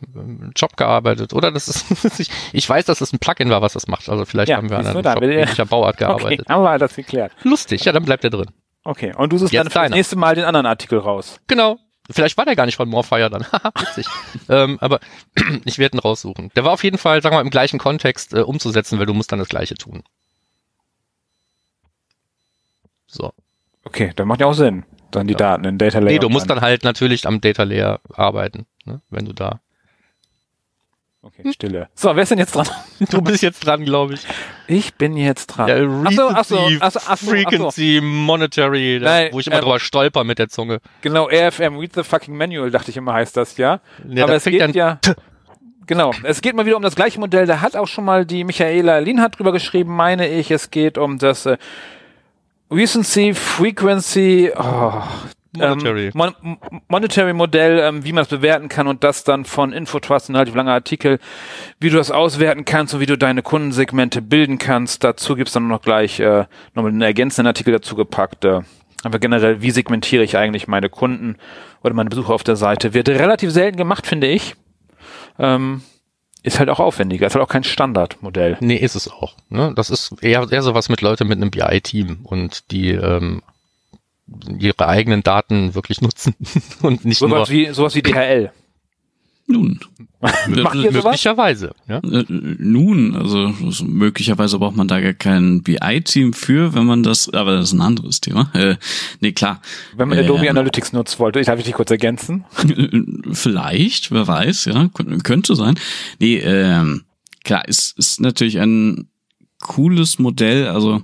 Job gearbeitet, oder? Das ist, ich, ich weiß, dass es ein Plugin war, was das macht. Also vielleicht Ja, haben wir an einem da Job er- ähnlicher Bauart Okay, gearbeitet. haben wir das geklärt. Lustig, ja, dann bleibt er drin. Okay, und du suchst Jetzt dann für das nächste Mal den anderen Artikel raus. Genau. Vielleicht war der gar nicht von Morfire dann. Haha, Witzig. ähm, aber ich werde ihn raussuchen. Der war auf jeden Fall, sagen wir mal, im gleichen Kontext äh, umzusetzen, weil du musst dann das Gleiche tun. So. Okay, dann macht ja auch Sinn. Dann die Daten in Data Layer. Nee, du musst dann halt natürlich am Data Layer arbeiten, ne, wenn du da. Okay, Stille. So, wer ist denn jetzt dran? Du bist jetzt dran, glaube ich. Ich bin jetzt dran. Ja, Ach so, ach so, Recency, ach so, ach so, ach so. Frequency, Monetary, das, Nein, wo ich immer ähm, drüber stolper mit der Zunge. Genau, RFM, Read the fucking Manual, dachte ich immer, heißt das, ja. Ja, Aber es geht ja, genau, es geht mal wieder um das gleiche Modell, da hat auch schon mal die Michaela Lienhardt drüber geschrieben, meine ich, es geht um das äh, Recency, Frequency, oh, Monetary. Ähm, Mon Monetary Modell, ähm, wie man es bewerten kann und das dann von Infotrust, ein relativ langer Artikel, wie du das auswerten kannst und wie du deine Kundensegmente bilden kannst. Dazu gibt's dann noch gleich äh, nochmal einen ergänzenden Artikel dazu gepackt. Äh, aber generell, wie segmentiere ich eigentlich meine Kunden oder meine Besucher auf der Seite? Wird relativ selten gemacht, finde ich. Ähm, ist halt auch aufwendiger, ist halt auch kein Standardmodell. Nee, ist es auch. Ne? Das ist eher, eher sowas mit Leuten mit einem BI-Team und die ähm, ihre eigenen Daten wirklich nutzen und nicht nur Sowas wie, sowas wie DHL. Nun. Macht ihr sowas? möglicherweise. Ja? Äh, Nun, also so möglicherweise braucht man da gar kein BI-Team für, wenn man das, aber das ist ein anderes Thema. Äh, nee, klar. Wenn man Äh, Adobe Analytics nutzt wollte, darf ich dich kurz ergänzen? Vielleicht, wer weiß, ja, kön- könnte sein. Nee, ähm, klar, ist, ist natürlich ein cooles Modell, also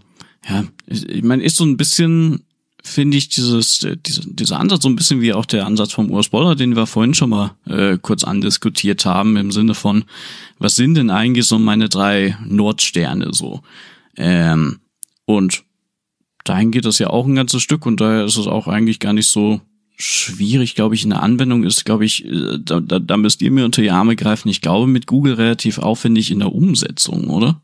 ja, ich, ich meine, ist so ein bisschen, finde ich, dieses, äh, diese, dieser Ansatz so ein bisschen wie auch der Ansatz vom Urs Boller, den wir vorhin schon mal äh, kurz andiskutiert haben, im Sinne von, was sind denn eigentlich so meine drei Nordsterne so? Ähm, und dahin geht das ja auch ein ganzes Stück und daher ist es auch eigentlich gar nicht so schwierig, glaube ich, in der Anwendung ist, glaube ich, äh, da, da, da müsst ihr mir unter die Arme greifen. Ich glaube, mit Google relativ aufwendig in der Umsetzung, oder?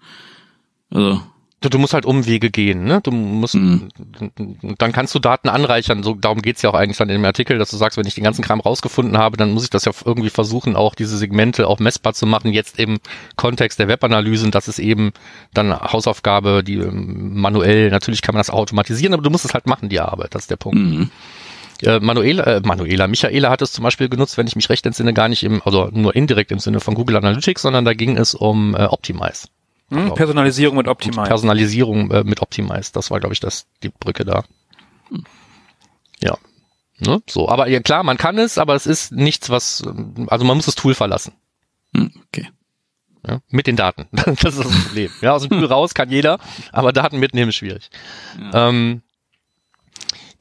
Also, Du, du musst halt Umwege gehen, ne? Du musst, Mhm. dann kannst du Daten anreichern. So, darum geht's ja auch eigentlich dann in dem Artikel, dass du sagst, wenn ich den ganzen Kram rausgefunden habe, dann muss ich das ja irgendwie versuchen, auch diese Segmente auch messbar zu machen. Jetzt im Kontext der Webanalyse, und das ist eben dann Hausaufgabe, die ähm, manuell, natürlich kann man das automatisieren, aber du musst es halt machen, die Arbeit. Das ist der Punkt. mh. Äh, Manuela, äh, Manuela, Michaela hat es zum Beispiel genutzt, wenn ich mich recht entsinne, gar nicht im, also nur indirekt im Sinne von Google Analytics, sondern da ging es um äh, Optimize. Hm? Personalisierung mit Optimize. Personalisierung äh, mit Optimize. Das war, glaube ich, das, die Brücke da. Ja. Ne? So, aber ja, klar, man kann es, aber es ist nichts, was, ähm, also man muss das Tool verlassen. Hm, okay. Ja? Mit den Daten. Das ist das Problem. Ja, aus dem Tool raus kann jeder, aber Daten mitnehmen ist schwierig. Ähm,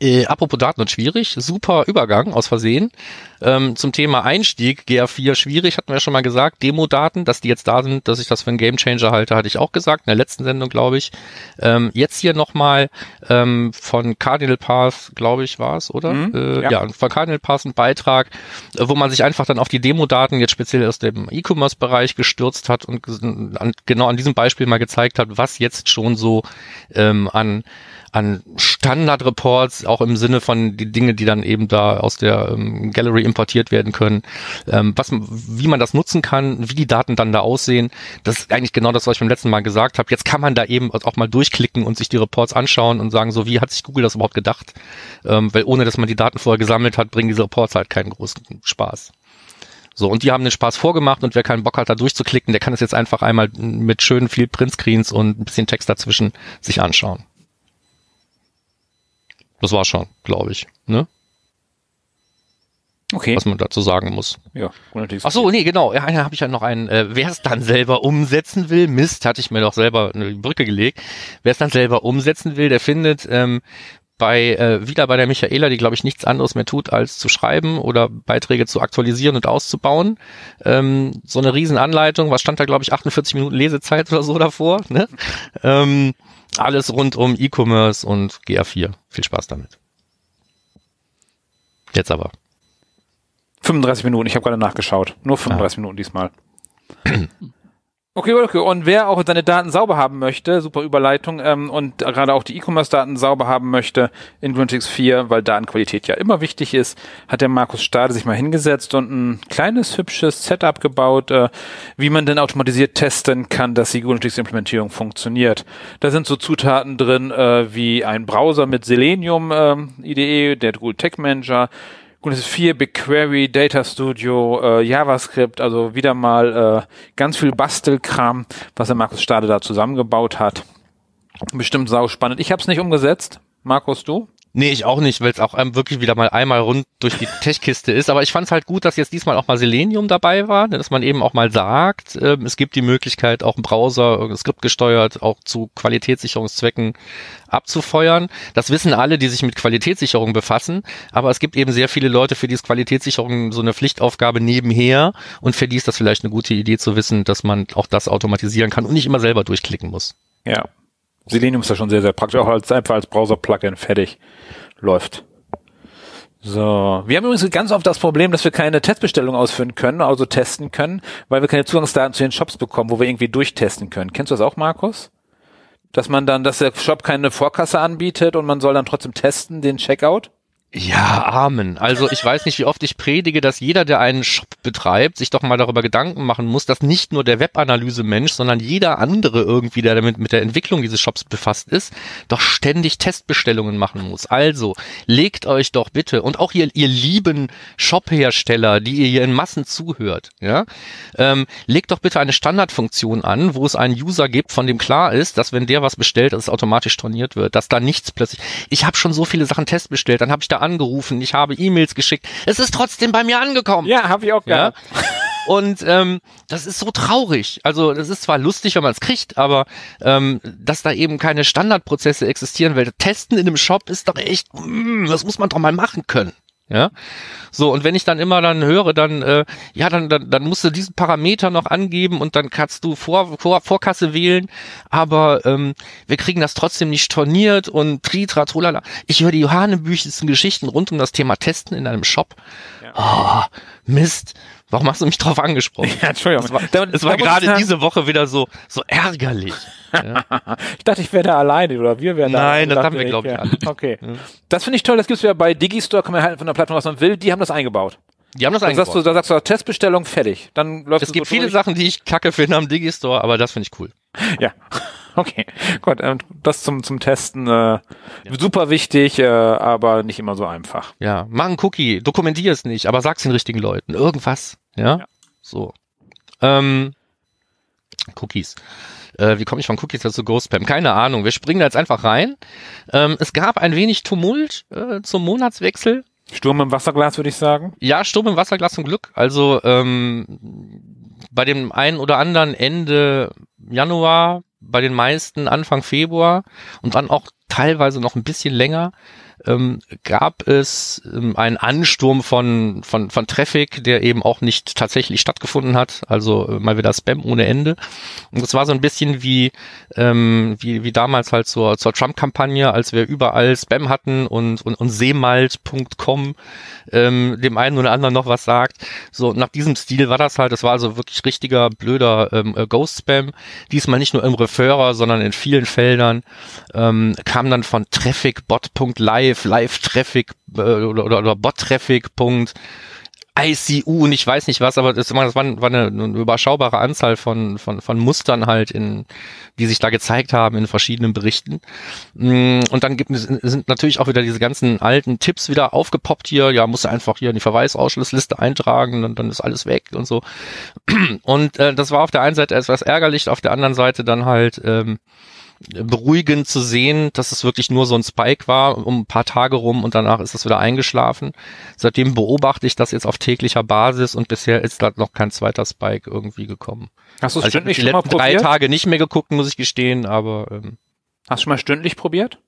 äh, apropos Daten und schwierig, super Übergang aus Versehen. Ähm, zum Thema Einstieg, GA4 schwierig, hatten wir ja schon mal gesagt. Demo-Daten, dass die jetzt da sind, dass ich das für einen Gamechanger halte, hatte ich auch gesagt, in der letzten Sendung, glaube ich. Ähm, jetzt hier nochmal ähm, von Cardinal Path, glaube ich, war es, oder? Mhm, äh, ja. ja. von Cardinal Path ein Beitrag, äh, wo man sich einfach dann auf die Demo-Daten jetzt speziell aus dem E-Commerce-Bereich gestürzt hat und an, genau an diesem Beispiel mal gezeigt hat, was jetzt schon so ähm, an an Standard-Reports, auch im Sinne von die Dinge, die dann eben da aus der ähm, Gallery importiert werden können, ähm, was, wie man das nutzen kann, wie die Daten dann da aussehen. Das ist eigentlich genau das, was ich beim letzten Mal gesagt habe. Jetzt kann man da eben auch mal durchklicken und sich die Reports anschauen und sagen, so wie hat sich Google das überhaupt gedacht? Ähm, weil ohne, dass man die Daten vorher gesammelt hat, bringen diese Reports halt keinen großen Spaß. So, und die haben den Spaß vorgemacht und wer keinen Bock hat, da durchzuklicken, der kann es jetzt einfach einmal mit schönen viel Printscreens und ein bisschen Text dazwischen sich anschauen. Das war schon, glaube ich, ne? Okay. Was man dazu sagen muss. Ja, unnötiges Ach so, nee, genau. Ja, da habe ich ja noch einen. Äh, wer es dann selber umsetzen will, Mist, hatte ich mir doch selber eine Brücke gelegt. Wer es dann selber umsetzen will, der findet ähm, bei äh, wieder bei der Michaela, die glaube ich nichts anderes mehr tut, als zu schreiben oder Beiträge zu aktualisieren und auszubauen. Ähm, so eine Riesenanleitung. Was stand da, glaube ich, 48 Minuten Lesezeit oder so davor. Ne? Ähm, alles rund um E-Commerce und GA4. Viel Spaß damit. Jetzt aber. 35 Minuten, ich habe gerade nachgeschaut. Nur 35 Minuten diesmal. Okay, okay. Und wer auch seine Daten sauber haben möchte, super Überleitung, ähm, und gerade auch die E-Commerce-Daten sauber haben möchte in Gruntex 4, weil Datenqualität ja immer wichtig ist, hat der Markus Stade sich mal hingesetzt und ein kleines, hübsches Setup gebaut, äh, wie man denn automatisiert testen kann, dass die Gruntex-Implementierung funktioniert. Da sind so Zutaten drin äh, wie ein Browser mit Selenium ähm, IDE, der Google Tech Manager, Gruntex 4, BigQuery, Data Studio, äh, JavaScript, also wieder mal äh, ganz viel Bastelkram, was der Markus Stade da zusammengebaut hat. Bestimmt sau spannend. Ich habe es nicht umgesetzt. Markus, du? Nee, ich auch nicht, weil es auch ähm, wirklich wieder mal einmal rund durch die Tech-Kiste ist. Aber ich fand es halt gut, dass jetzt diesmal auch mal Selenium dabei war, dass man eben auch mal sagt, äh, es gibt die Möglichkeit, auch im Browser, äh, skriptgesteuert, auch zu Qualitätssicherungszwecken abzufeuern. Das wissen alle, die sich mit Qualitätssicherung befassen. Aber es gibt eben sehr viele Leute, für die ist Qualitätssicherung so eine Pflichtaufgabe nebenher und für die ist das vielleicht eine gute Idee zu wissen, dass man auch das automatisieren kann und nicht immer selber durchklicken muss. Ja. Selenium ist ja schon sehr, sehr praktisch, auch als einfach als Browser-Plugin fertig läuft. So, wir haben übrigens ganz oft das Problem, dass wir keine Testbestellung ausführen können, also testen können, weil wir keine Zugangsdaten zu den Shops bekommen, wo wir irgendwie durchtesten können. Kennst du das auch, Markus? Dass man dann, dass der Shop keine Vorkasse anbietet und man soll dann trotzdem testen, den Checkout? Ja, Amen. Also ich weiß nicht, wie oft ich predige, dass jeder, der einen Shop betreibt, sich doch mal darüber Gedanken machen muss, dass nicht nur der Webanalyse-Mensch, sondern jeder andere irgendwie, der damit mit der Entwicklung dieses Shops befasst ist, doch ständig Testbestellungen machen muss. Also legt euch doch bitte und auch ihr, ihr lieben Shop-Hersteller, die ihr hier in Massen zuhört, ja, ähm, legt doch bitte eine Standardfunktion an, wo es einen User gibt, von dem klar ist, dass wenn der was bestellt, dass es automatisch storniert wird, dass da nichts plötzlich. Ich habe schon so viele Sachen testbestellt, dann habe ich da angerufen, ich habe E-Mails geschickt. Es ist trotzdem bei mir angekommen. Ja, habe ich auch Ja. gehabt. Und ähm, das ist so traurig. Also das ist zwar lustig, wenn man es kriegt, aber ähm, dass da eben keine Standardprozesse existieren, weil Testen in einem Shop ist doch echt, mm, das muss man doch mal machen können. Ja, so und wenn ich dann immer dann höre, dann äh, ja, dann, dann dann musst du diesen Parameter noch angeben und dann kannst du vor, vor Vorkasse wählen, aber ähm, wir kriegen das trotzdem nicht storniert und tritra trulala. Ich höre die hanebüchigsten Geschichten rund um das Thema Testen in einem Shop. Oh, Mist. Warum hast du mich drauf angesprochen? Ja, Entschuldigung. Es war, Da- es war gerade sagen- diese Woche wieder so so ärgerlich. Ich dachte, ich wäre da alleine oder wir wären da. Nein, das haben wir, glaub ich, ja. alle. Okay. Das finde ich toll. Das gibt's ja bei Digistore, kann man halt von der Plattform, was man will. Die haben das eingebaut. Die haben das Da sagst, du, eingebaut. da sagst du Testbestellung fertig. Dann läuft Es gibt viele Sachen, die ich kacke finde am Digistore, aber das finde ich cool. Ja. Okay. Gut. ähm, Das zum zum Testen äh, super wichtig, äh, aber nicht immer so einfach. Ja, mach einen Cookie, dokumentier es nicht, aber sag's den richtigen Leuten. Irgendwas. Ja. Ja. So. Ähm, Cookies. Äh, wie komme ich von Cookies dazu Ghost Spam? Keine Ahnung. Wir springen da jetzt einfach rein. Ähm, es gab ein wenig Tumult äh, zum Monatswechsel. Sturm im Wasserglas, würde ich sagen. Ja, Sturm im Wasserglas zum Glück. Also ähm, bei dem einen oder anderen Ende Januar, bei den meisten Anfang Februar und dann auch teilweise noch ein bisschen länger ähm, gab es ähm, einen Ansturm von, von, von Traffic, der eben auch nicht tatsächlich stattgefunden hat. Also äh, mal wieder Spam ohne Ende. Und das war so ein bisschen wie, ähm, wie, wie damals halt zur, zur Trump-Kampagne, als wir überall Spam hatten und, und, und seemalt.com ähm, dem einen oder anderen noch was sagt. So, nach diesem Stil war das halt, das war also wirklich richtiger, blöder ähm, äh, Ghost-Spam. Diesmal nicht nur im Referrer, sondern in vielen Feldern ähm, kam dann von Traffic.bot.live, Live-Traffic äh, oder, oder, oder Bot-Traffic. ICU und ich weiß nicht was, aber das war, das war war eine, eine überschaubare Anzahl von, von, von Mustern halt, in, die sich da gezeigt haben in verschiedenen Berichten. Mm, Und dann gibt sind natürlich auch wieder diese ganzen alten Tipps wieder aufgepoppt hier. Ja, musst du einfach hier in die Verweisausschlussliste eintragen, dann, dann ist alles weg und so. Und äh, das war auf der einen Seite etwas ärgerlich, auf der anderen Seite dann halt ähm, beruhigend zu sehen, dass es wirklich nur so ein Spike war, um ein paar Tage rum und danach ist es wieder eingeschlafen. Seitdem beobachte ich das jetzt auf täglicher Basis und bisher ist da noch kein zweiter Spike irgendwie gekommen. Hast du es Also stündlich schon mal letzten drei probiert? Tage nicht mehr geguckt, muss ich gestehen, aber ähm, Hast du schon mal stündlich probiert?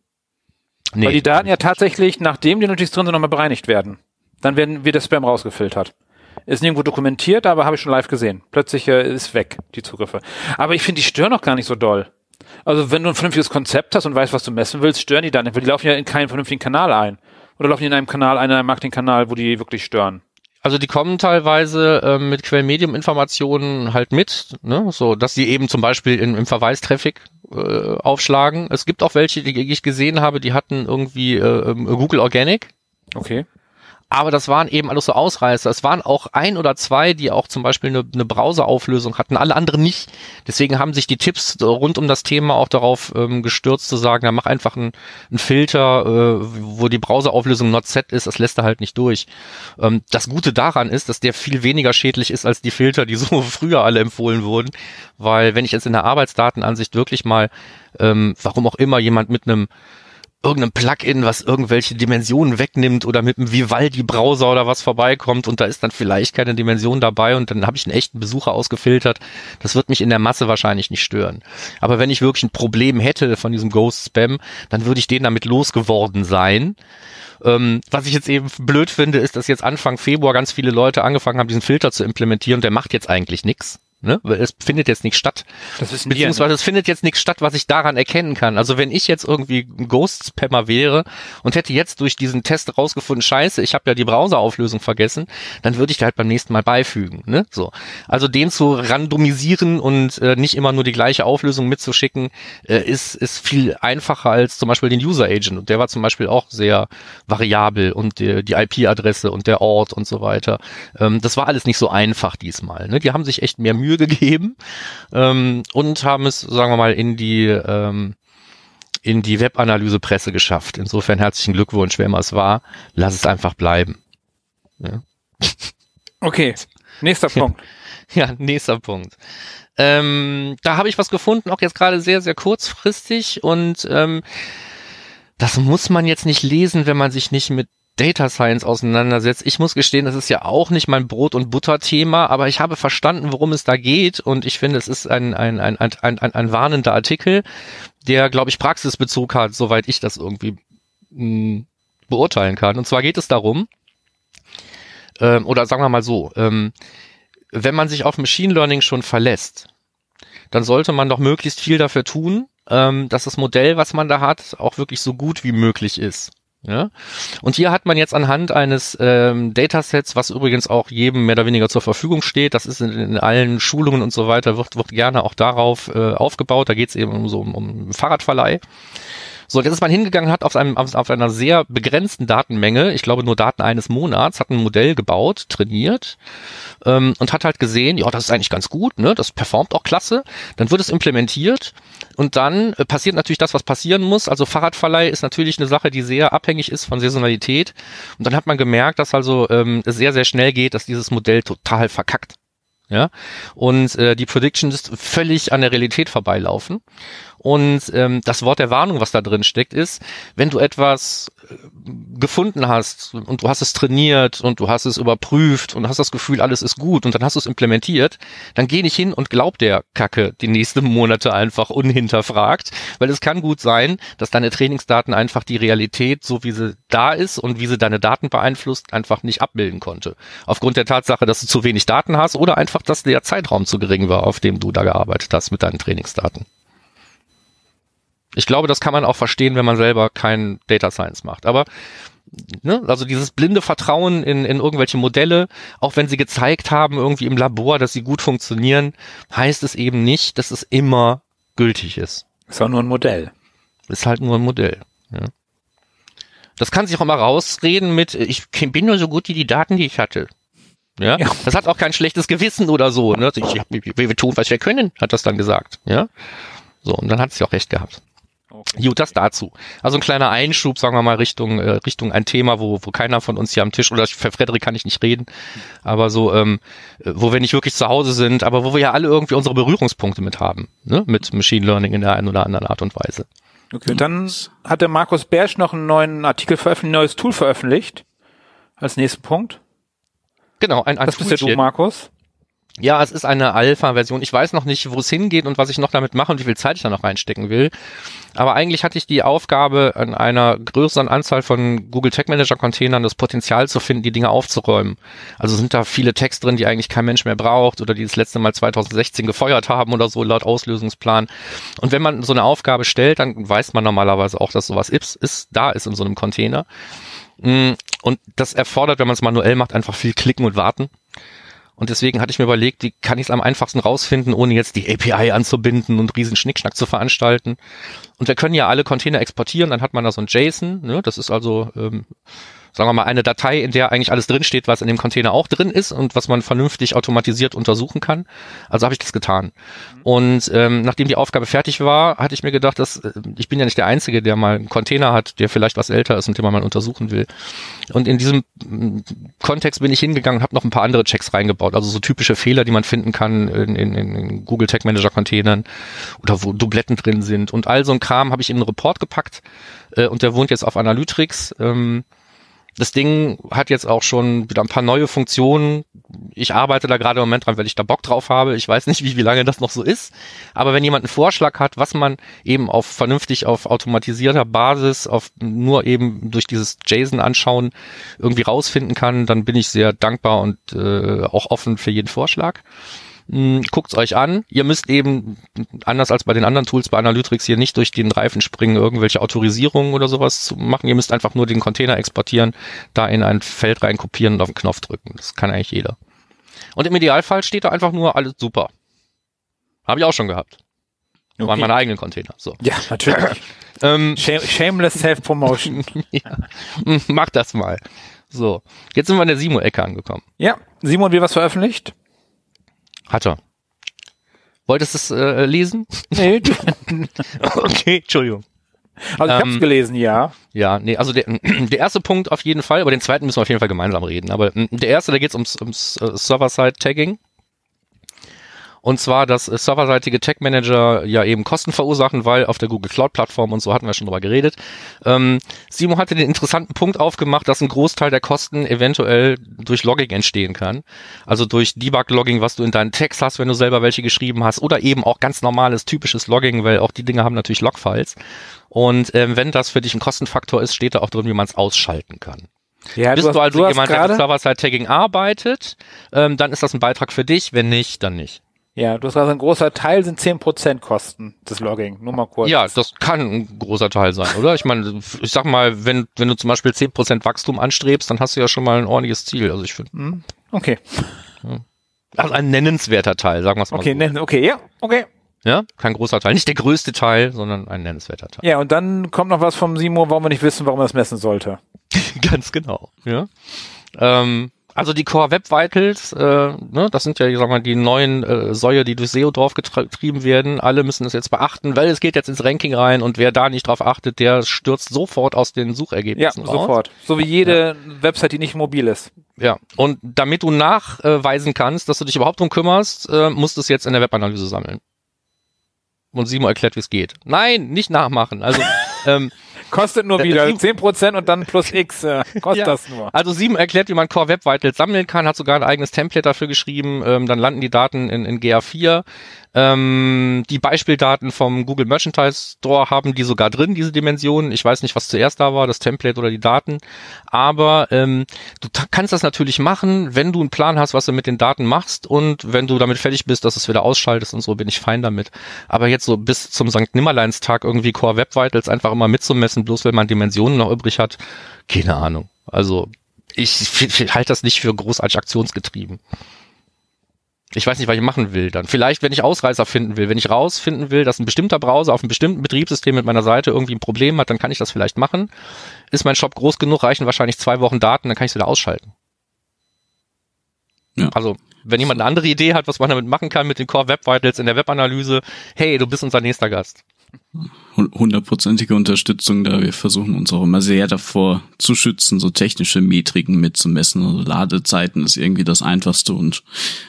nee. Weil die Daten ja tatsächlich, nachdem die Notizen drin sind, nochmal bereinigt werden. Dann werden, wird der Spam rausgefiltert. Ist nirgendwo dokumentiert, aber habe ich schon live gesehen. Plötzlich äh, ist weg, die Zugriffe. Aber ich finde, die stören auch gar nicht so doll. Also wenn du ein vernünftiges Konzept hast und weißt, was du messen willst, stören die dann nicht, weil die laufen ja in keinen vernünftigen Kanal ein. Oder laufen die in einem Kanal ein, in einem Marketingkanal, wo die wirklich stören. Also die kommen teilweise ähm, mit Quellmedium-Informationen halt mit, ne? so dass sie eben zum Beispiel in, im Verweistraffic äh, aufschlagen. Es gibt auch welche, die ich gesehen habe, die hatten irgendwie äh, ähm, Google Organic, Okay. Aber das waren eben alles so Ausreißer. Es waren auch ein oder zwei, die auch zum Beispiel eine, eine Browserauflösung hatten, alle anderen nicht. Deswegen haben sich die Tipps rund um das Thema auch darauf ähm, gestürzt zu sagen, ja, mach einfach einen, Filter, äh, wo die Browserauflösung not set ist, das lässt er halt nicht durch. Ähm, das Gute daran ist, dass der viel weniger schädlich ist als die Filter, die so früher alle empfohlen wurden, weil wenn ich jetzt in der Arbeitsdatenansicht wirklich mal, ähm, warum auch immer jemand mit einem irgendeinem Plugin, was irgendwelche Dimensionen wegnimmt oder mit einem Vivaldi-Browser oder was vorbeikommt und da ist dann vielleicht keine Dimension dabei und dann habe ich einen echten Besucher ausgefiltert. Das wird mich in der Masse wahrscheinlich nicht stören. Aber wenn ich wirklich ein Problem hätte von diesem Ghost-Spam, dann würde ich den damit losgeworden sein. Ähm, was ich jetzt eben blöd finde, ist, dass jetzt Anfang Februar ganz viele Leute angefangen haben, diesen Filter zu implementieren. Der macht jetzt eigentlich nichts. Ne? Weil es findet jetzt nicht statt. Das wissen Beziehungsweise wir, es findet jetzt nichts statt, was ich daran erkennen kann. Also wenn ich jetzt irgendwie ein Ghost-Spammer wäre und hätte jetzt durch diesen Test rausgefunden, scheiße, ich habe ja die Browserauflösung vergessen, dann würde ich da halt beim nächsten Mal beifügen. Ne? So. Also den zu randomisieren und äh, nicht immer nur die gleiche Auflösung mitzuschicken, äh, ist, ist viel einfacher als zum Beispiel den User Agent. Und der war zum Beispiel auch sehr variabel und die, die IP-Adresse und der Ort und so weiter. Ähm, das war alles nicht so einfach diesmal. Ne? Die haben sich echt mehr Mühe gegeben ähm, und haben es, sagen wir mal, in die ähm, in die Webanalysepresse geschafft. Insofern herzlichen Glückwunsch, wer immer es war. Lass es einfach bleiben. Ja. Okay, nächster Punkt. Ja, nächster Punkt. Ähm, da habe ich was gefunden, auch jetzt gerade sehr, sehr kurzfristig und ähm, das muss man jetzt nicht lesen, wenn man sich nicht mit Data Science auseinandersetzt. Ich muss gestehen, das ist ja auch nicht mein Brot- und Butter-Thema, aber ich habe verstanden, worum es da geht und ich finde, es ist ein, ein, ein, ein, ein, ein warnender Artikel, der, glaube ich, Praxisbezug hat, soweit ich das irgendwie mh, beurteilen kann. Und zwar geht es darum, ähm, oder sagen wir mal so, ähm, wenn man sich auf Machine Learning schon verlässt, dann sollte man doch möglichst viel dafür tun, ähm, dass das Modell, was man da hat, auch wirklich so gut wie möglich ist. Ja? Und hier hat man jetzt anhand eines ähm, Datasets, was übrigens auch jedem mehr oder weniger zur Verfügung steht, das ist in, in allen Schulungen und so weiter, wird, wird gerne auch darauf äh, aufgebaut. Da geht es eben um so um, um Fahrradverleih. So, jetzt ist man hingegangen, hat auf, einem, auf, auf einer sehr begrenzten Datenmenge, ich glaube nur Daten eines Monats, hat ein Modell gebaut, trainiert ähm, und hat halt gesehen, ja, das ist eigentlich ganz gut, ne, das performt auch klasse. Dann wird es implementiert und dann äh, passiert natürlich das, was passieren muss. Also Fahrradverleih ist natürlich eine Sache, die sehr abhängig ist von Saisonalität. Und dann hat man gemerkt, dass also ähm, es sehr, sehr schnell geht, dass dieses Modell total verkackt. Ja, und äh, die Predictions völlig an der Realität vorbeilaufen. Und ähm, das Wort der Warnung, was da drin steckt, ist, wenn du etwas äh, gefunden hast und du hast es trainiert und du hast es überprüft und hast das Gefühl, alles ist gut und dann hast du es implementiert, dann geh nicht hin und glaub der Kacke die nächsten Monate einfach unhinterfragt, weil es kann gut sein, dass deine Trainingsdaten einfach die Realität, so wie sie da ist und wie sie deine Daten beeinflusst, einfach nicht abbilden konnte. Aufgrund der Tatsache, dass du zu wenig Daten hast oder einfach, dass der Zeitraum zu gering war, auf dem du da gearbeitet hast mit deinen Trainingsdaten. Ich glaube, das kann man auch verstehen, wenn man selber kein Data Science macht. Aber ne, also dieses blinde Vertrauen in, in irgendwelche Modelle, auch wenn sie gezeigt haben, irgendwie im Labor, dass sie gut funktionieren, heißt es eben nicht, dass es immer gültig ist. Ist auch nur ein Modell. Ist halt nur ein Modell. Ja. Das kann sich auch immer rausreden mit, ich bin nur so gut wie die Daten, die ich hatte. Ja? ja. Das hat auch kein schlechtes Gewissen oder so. Ne? Ich, wir, wir tun, was wir können, hat das dann gesagt. Ja. So, und dann hat sie auch recht gehabt. Okay. Gut, das dazu. Also ein kleiner Einschub, sagen wir mal, Richtung, äh, Richtung ein Thema, wo, wo keiner von uns hier am Tisch, oder für Frederik kann ich nicht reden, aber so, ähm, wo wir nicht wirklich zu Hause sind, aber wo wir ja alle irgendwie unsere Berührungspunkte mit haben, ne? mit Machine Learning in der einen oder anderen Art und Weise. Okay, und dann hat der Markus Bersch noch einen neuen Artikel veröffentlicht, ein neues Tool veröffentlicht. Als nächsten Punkt. Genau, ein, ein Das bist ja du, Markus. Ja, es ist eine Alpha-Version. Ich weiß noch nicht, wo es hingeht und was ich noch damit mache und wie viel Zeit ich da noch reinstecken will. Aber eigentlich hatte ich die Aufgabe, an einer größeren Anzahl von Google Tag Manager Containern das Potenzial zu finden, die Dinge aufzuräumen. Also sind da viele Tags drin, die eigentlich kein Mensch mehr braucht oder die das letzte Mal 2016 gefeuert haben oder so laut Auslösungsplan. Und wenn man so eine Aufgabe stellt, dann weiß man normalerweise auch, dass sowas ist, ist da ist in so einem Container. Mm, und das erfordert, wenn man es manuell macht, einfach viel klicken und warten. Und deswegen hatte ich mir überlegt, wie kann ich es am einfachsten rausfinden, ohne jetzt die API anzubinden und riesen Schnickschnack zu veranstalten. Und wir können ja alle Container exportieren, dann hat man da so ein JSON, ne? das ist also ähm, sagen wir mal, eine Datei, in der eigentlich alles drinsteht, was in dem Container auch drin ist und was man vernünftig automatisiert untersuchen kann. Also habe ich das getan. Und ähm, nachdem die Aufgabe fertig war, hatte ich mir gedacht, dass äh, ich bin ja nicht der Einzige, der mal einen Container hat, der vielleicht was älter ist und den man mal untersuchen will. Und in diesem mm, Kontext bin ich hingegangen und habe noch ein paar andere Checks reingebaut, also so typische Fehler, die man finden kann in, in, in Google Tag Manager Containern oder wo Dubletten drin sind und all so ein Kram habe ich in einen Report gepackt äh, und der wohnt jetzt auf Analytics. Ähm, das Ding hat jetzt auch schon wieder ein paar neue Funktionen. Ich arbeite da gerade im Moment dran, weil ich da Bock drauf habe. Ich weiß nicht, wie, wie lange das noch so ist. Aber wenn jemand einen Vorschlag hat, was man eben auf vernünftig auf automatisierter Basis, auf nur eben durch dieses JSON anschauen irgendwie rausfinden kann, dann bin ich sehr dankbar und äh, auch offen für jeden Vorschlag. Hm, Guckt's euch an. Ihr müsst eben, anders als bei den anderen Tools bei Analytics, hier nicht durch den Reifen springen, irgendwelche Autorisierungen oder sowas zu machen. Ihr müsst einfach nur den Container exportieren, da in ein Feld rein kopieren und auf den Knopf drücken. Das kann eigentlich jeder. Und im Idealfall steht da einfach nur alles super. Habe ich auch schon gehabt. Okay. Waren meine eigenen Container. So. Ja, natürlich. Ähm, Shame, shameless Self-Promotion. ja. Mach das mal. So. Jetzt sind wir an der Simo-Ecke angekommen. ja, Simon, wie was veröffentlicht? Hat er. Wolltest du es äh, lesen? Nee, okay, Entschuldigung. also ich hab's Ähm, gelesen, ja. Ja, nee, also der, der erste Punkt auf jeden Fall, über den zweiten müssen wir auf jeden Fall gemeinsam reden. Aber mm, der erste, da geht's ums, ums äh, Server-Side-Tagging. Und zwar, dass äh, serverseitige Tag-Manager ja eben Kosten verursachen, weil auf der Google Cloud-Plattform und so hatten wir schon drüber geredet. Ähm, Simon hatte den interessanten Punkt aufgemacht, dass ein Großteil der Kosten eventuell durch Logging entstehen kann. Also durch Debug-Logging, was du in deinen Tags hast, wenn du selber welche geschrieben hast, oder eben auch ganz normales, typisches Logging, weil auch die Dinge haben natürlich Logfiles. Und ähm, wenn das für dich ein Kostenfaktor ist, steht da auch drin, wie man es ausschalten kann. Ja, Bist du, hast- also hast jemand, der mit Server-Side-Tagging arbeitet, ähm, dann ist das ein Beitrag für dich. Wenn nicht, dann nicht. Ja, du hast gerade ein großer Teil sind 10% Kosten des Logging. Nur mal kurz. Ja, das kann ein großer Teil sein, oder? Ich meine, ich sag mal, wenn, wenn du zum Beispiel 10% Wachstum anstrebst, dann hast du ja schon mal ein ordentliches Ziel. Also ich finde, Okay. also ein nennenswerter Teil, sagen wir es mal Okay, so. ne, okay, ja, okay. Ja, kein großer Teil. Nicht der größte Teil, sondern ein nennenswerter Teil. Ja, und dann kommt noch was vom Simo, warum wir nicht wissen, warum er das messen sollte. Ganz genau. Ja. Ähm, also die Core Web Vitals, äh, ne, das sind ja, ich sag mal, die neuen äh, Säue, die durch SEO draufgetrieben werden. Alle müssen es jetzt beachten, weil es geht jetzt ins Ranking rein und wer da nicht drauf achtet, der stürzt sofort aus den Ja, Suchergebnissen raus. sofort. So wie jede Website, die nicht mobil ist. Ja. Und damit du nachweisen kannst, dass du dich überhaupt drum kümmerst, äh, musst du es jetzt in der Webanalyse sammeln. Und Simo erklärt, wie es geht. Nein, nicht nachmachen. Also ähm, Kostet nur wieder Sim- 10% und dann plus X. Äh, kostet Ja. das nur. Also Sieben erklärt, wie man Core Web Vitals sammeln kann, hat sogar ein eigenes Template dafür geschrieben. Ähm, dann landen die Daten in, in GA4. Ähm, die Beispieldaten vom Google Merchandise Store haben die sogar drin, diese Dimensionen. Ich weiß nicht, was zuerst da war, das Template oder die Daten. Aber ähm, du kannst das natürlich machen, wenn du einen Plan hast, was du mit den Daten machst und wenn du damit fertig bist, dass du es wieder ausschaltest und so, bin ich fein damit. Aber jetzt so bis zum St. Nimmerleinstag irgendwie Core Web Vitals einfach immer mitzumessen, bloß weil man Dimensionen noch übrig hat, keine Ahnung. Also ich halte das nicht für großartig aktionsgetrieben. Ich weiß nicht, was ich machen will dann. Vielleicht, wenn ich Ausreißer finden will, wenn ich rausfinden will, dass ein bestimmter Browser auf einem bestimmten Betriebssystem mit meiner Seite irgendwie ein Problem hat, dann kann ich das vielleicht machen. Ist mein Shop groß genug, reichen wahrscheinlich zwei Wochen Daten, dann kann ich es wieder ausschalten. Ja. Also, wenn jemand eine andere Idee hat, was man damit machen kann mit den Core Web Vitals in der Webanalyse, hey, du bist unser nächster Gast. Hundertprozentige Unterstützung da. Wir versuchen uns auch immer sehr davor zu schützen, so technische Metriken mitzumessen. Also Ladezeiten ist irgendwie das Einfachste und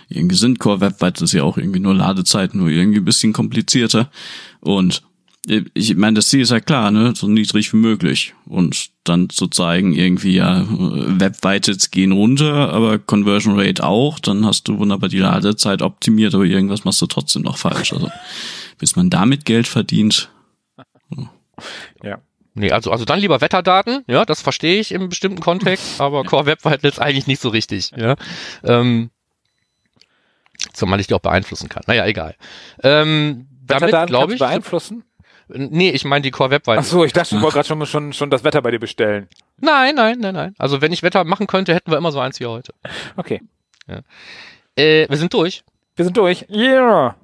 irgendwie sind Core Web Vitals ja auch irgendwie nur Ladezeiten, nur irgendwie ein bisschen komplizierter. Und ich meine, das Ziel ist ja klar, ne, so niedrig wie möglich. Und dann zu zeigen, irgendwie, ja, Web Vitals gehen runter, aber Conversion Rate auch, dann hast du wunderbar die Ladezeit optimiert, aber irgendwas machst du trotzdem noch falsch. Also, bis man damit Geld verdient, Ja. Nee, also, also dann lieber Wetterdaten, ja, das verstehe ich im bestimmten Kontext, aber Core Web Vitals eigentlich nicht so richtig, ja. Ähm, zumal ich die auch beeinflussen kann. Naja, egal. Ähm, damit Wetterdaten glaube ich. beeinflussen? Nee, ich meine die Core Web Ach so, ich dachte, du wolltest gerade schon, schon, schon das Wetter bei dir bestellen. Nein, nein, nein, nein. Also wenn ich Wetter machen könnte, hätten wir immer so eins wie heute. Okay. Äh, wir sind durch. Wir sind durch. Yeah.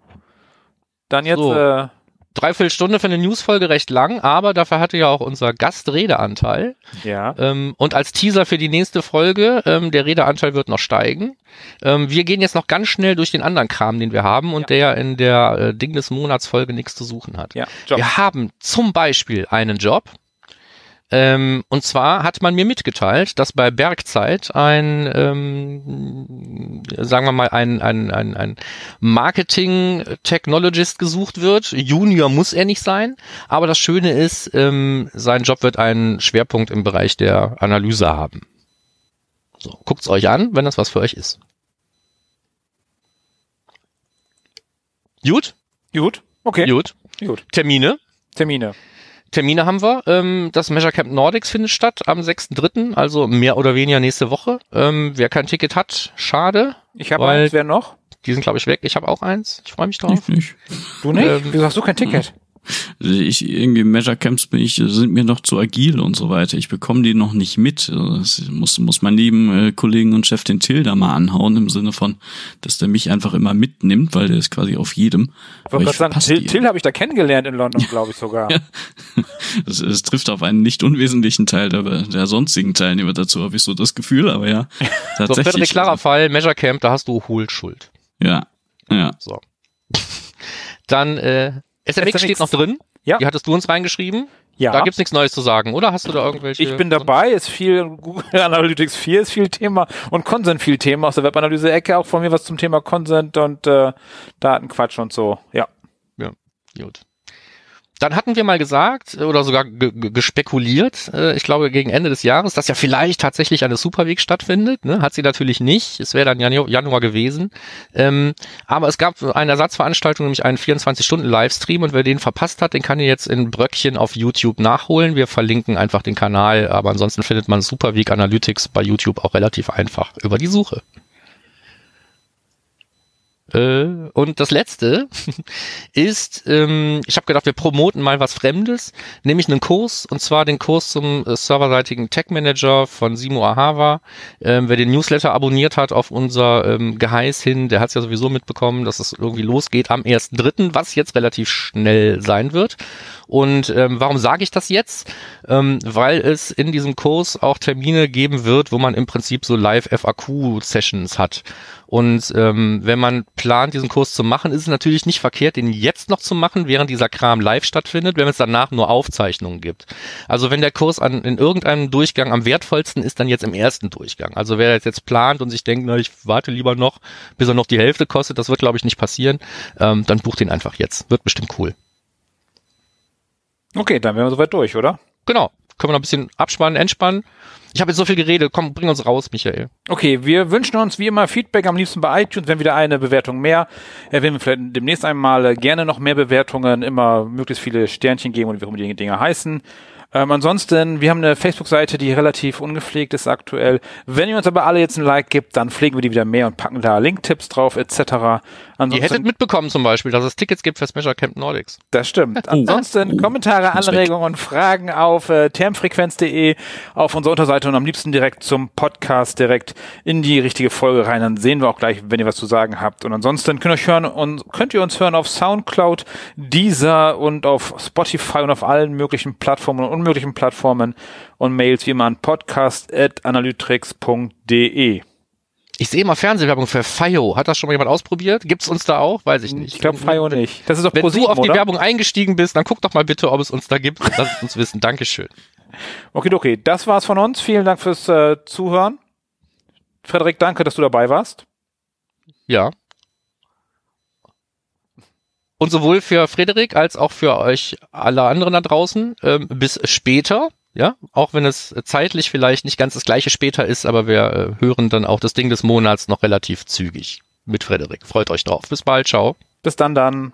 Dann jetzt So. äh, dreiviertel Stunde für eine Newsfolge recht lang, aber dafür hatte ja auch unser Gast Redeanteil. Ja. Ähm, und als Teaser für die nächste Folge, ähm, der Redeanteil wird noch steigen. Ähm, wir gehen jetzt noch ganz schnell durch den anderen Kram, den wir haben und der in der äh, Ding des Monats Folge nichts zu suchen hat. Ja, Job. Wir haben zum Beispiel einen Job. Ähm, und zwar hat man mir mitgeteilt, dass bei Bergzeit ein, ähm, sagen wir mal, ein, ein, ein, ein Marketing-Technologist gesucht wird. Junior muss er nicht sein, aber das Schöne ist, ähm, sein Job wird einen Schwerpunkt im Bereich der Analyse haben. So, guckt's euch an, wenn das was für euch ist. Gut? Gut. Okay. Gut. Gut. Termine. Termine. Termine haben wir. Ähm, das Measure Camp Nordics findet statt am 6.3., also mehr oder weniger nächste Woche. Ähm, wer kein Ticket hat, schade. Ich habe Weil- eins, wer noch? Die sind, glaube ich, weg. Ich habe auch eins. Ich freue mich drauf. Ich nicht. Du nicht? Ähm, Wieso hast du kein Ticket? Ich irgendwie Measure Camps bin ich sind mir noch zu agil und so weiter. Ich bekomme die noch nicht mit. Also Das muss muss mein lieben äh, Kollegen und Chef den Till da mal anhauen im Sinne von, dass der mich einfach immer mitnimmt, weil der ist quasi auf jedem. Ich wollte gerade sagen, Till. Till habe ich da kennengelernt in London, glaube ich sogar. Es, es trifft auf einen nicht unwesentlichen Teil der, der sonstigen Teilnehmer dazu, habe ich so das Gefühl, aber ja, So, tatsächlich. Frederik, klarer Fall. Measure Camp, da hast du Hohlschuld. Ja, ja. So. Dann, äh, SMX steht noch drin. Ja. Die hattest du uns reingeschrieben. Ja. Da gibt's nichts Neues zu sagen, oder? Hast du da irgendwelche? Ich bin dabei, ist viel Google Analytics 4 ist viel Thema und Consent viel Thema aus der Webanalyse-Ecke, auch von mir was zum Thema Consent und äh, Datenquatsch und so. Ja. Ja, gut. Dann hatten wir mal gesagt äh, oder sogar ge- ge- gespekuliert, äh, ich glaube gegen Ende des Jahres, dass ja vielleicht tatsächlich eine Superweek stattfindet. Ne? Hat sie natürlich nicht. Es wäre dann Janu Januar gewesen. Ähm, aber es gab eine Ersatzveranstaltung, nämlich einen 24-Stunden-Livestream und wer den verpasst hat, den kann ihr jetzt in Bröckchen auf YouTube nachholen. Wir verlinken einfach den Kanal, aber ansonsten findet man Superweek Analytics bei YouTube auch relativ einfach über die Suche. Äh, und das letzte ist, ähm, ich habe gedacht, wir promoten mal was Fremdes, nämlich einen Kurs, und zwar den Kurs zum äh, serverseitigen Tech Manager von Simo Ahava. Ähm, wer den Newsletter abonniert hat auf unser ähm, Geheiß hin, der hat es ja sowieso mitbekommen, dass es irgendwie losgeht am 1.3., was jetzt relativ schnell sein wird. Und warum sage ich das jetzt? Weil es in diesem Kurs auch Termine geben wird, wo man im Prinzip so Live-FAQ-Sessions hat. Und ähm, wenn man plant, diesen Kurs zu machen, ist es natürlich nicht verkehrt, den jetzt noch zu machen, während dieser Kram live stattfindet, wenn es danach nur Aufzeichnungen gibt. Also wenn der Kurs an, in irgendeinem Durchgang am wertvollsten ist, dann jetzt im ersten Durchgang. Also wer jetzt, jetzt plant und sich denkt, na, ich warte lieber noch, bis er noch die Hälfte kostet, das wird, glaube ich, nicht passieren, ähm, dann bucht den einfach jetzt. Wird bestimmt cool. Okay, dann wären wir soweit durch, oder? Genau. Können wir noch ein bisschen abspannen, entspannen. Ich habe jetzt so viel geredet. Komm, bring uns raus, Michael. Okay, wir wünschen uns wie immer Feedback am liebsten bei iTunes, wenn wieder eine Bewertung mehr. Erwähnen wir vielleicht demnächst einmal äh, gerne noch mehr Bewertungen, immer möglichst viele Sternchen geben und wie die Dinge heißen. Ähm, ansonsten, wir haben eine Facebook-Seite, die relativ ungepflegt ist aktuell. Wenn ihr uns aber alle jetzt ein Like gibt, dann pflegen wir die wieder mehr und packen da Linktipps drauf etc. Ihr Ansonsten, hättet mitbekommen zum Beispiel, dass es Tickets gibt fürs Measure Camp Nordics. das stimmt. Ansonsten. Kommentare. Anregungen und Fragen auf äh, termfrequenz.de auf unserer Unterseite und am liebsten direkt zum Podcast, direkt in die richtige Folge rein. Dann sehen wir auch gleich, wenn ihr was zu sagen habt. Und ansonsten könnt ihr, euch hören und könnt ihr uns hören auf Soundcloud, Deezer und auf Spotify und auf allen möglichen Plattformen und unmöglichen Plattformen und Mails wie immer an podcast.analytrix.de. Ich sehe immer Fernsehwerbung für FIO. Hat das schon mal jemand ausprobiert? Gibt's uns da auch? Weiß ich nicht. Ich glaube, Fio nicht. Das ist doch Wenn ProSieben, du auf die oder? Werbung eingestiegen bist, dann guck doch mal bitte, ob es uns da gibt. Lass es uns wissen. Dankeschön. Okay, okay. Das war's von uns. Vielen Dank fürs äh, Zuhören. Frederik, danke, dass du dabei warst. Ja. Und sowohl für Frederik als auch für euch alle anderen da draußen ähm, bis später. Ja, auch wenn es zeitlich vielleicht nicht ganz das gleiche später ist, aber wir äh, hören dann auch das Ding des Monats noch relativ zügig mit Frederik. Freut euch drauf. Bis bald, ciao. Bis dann dann.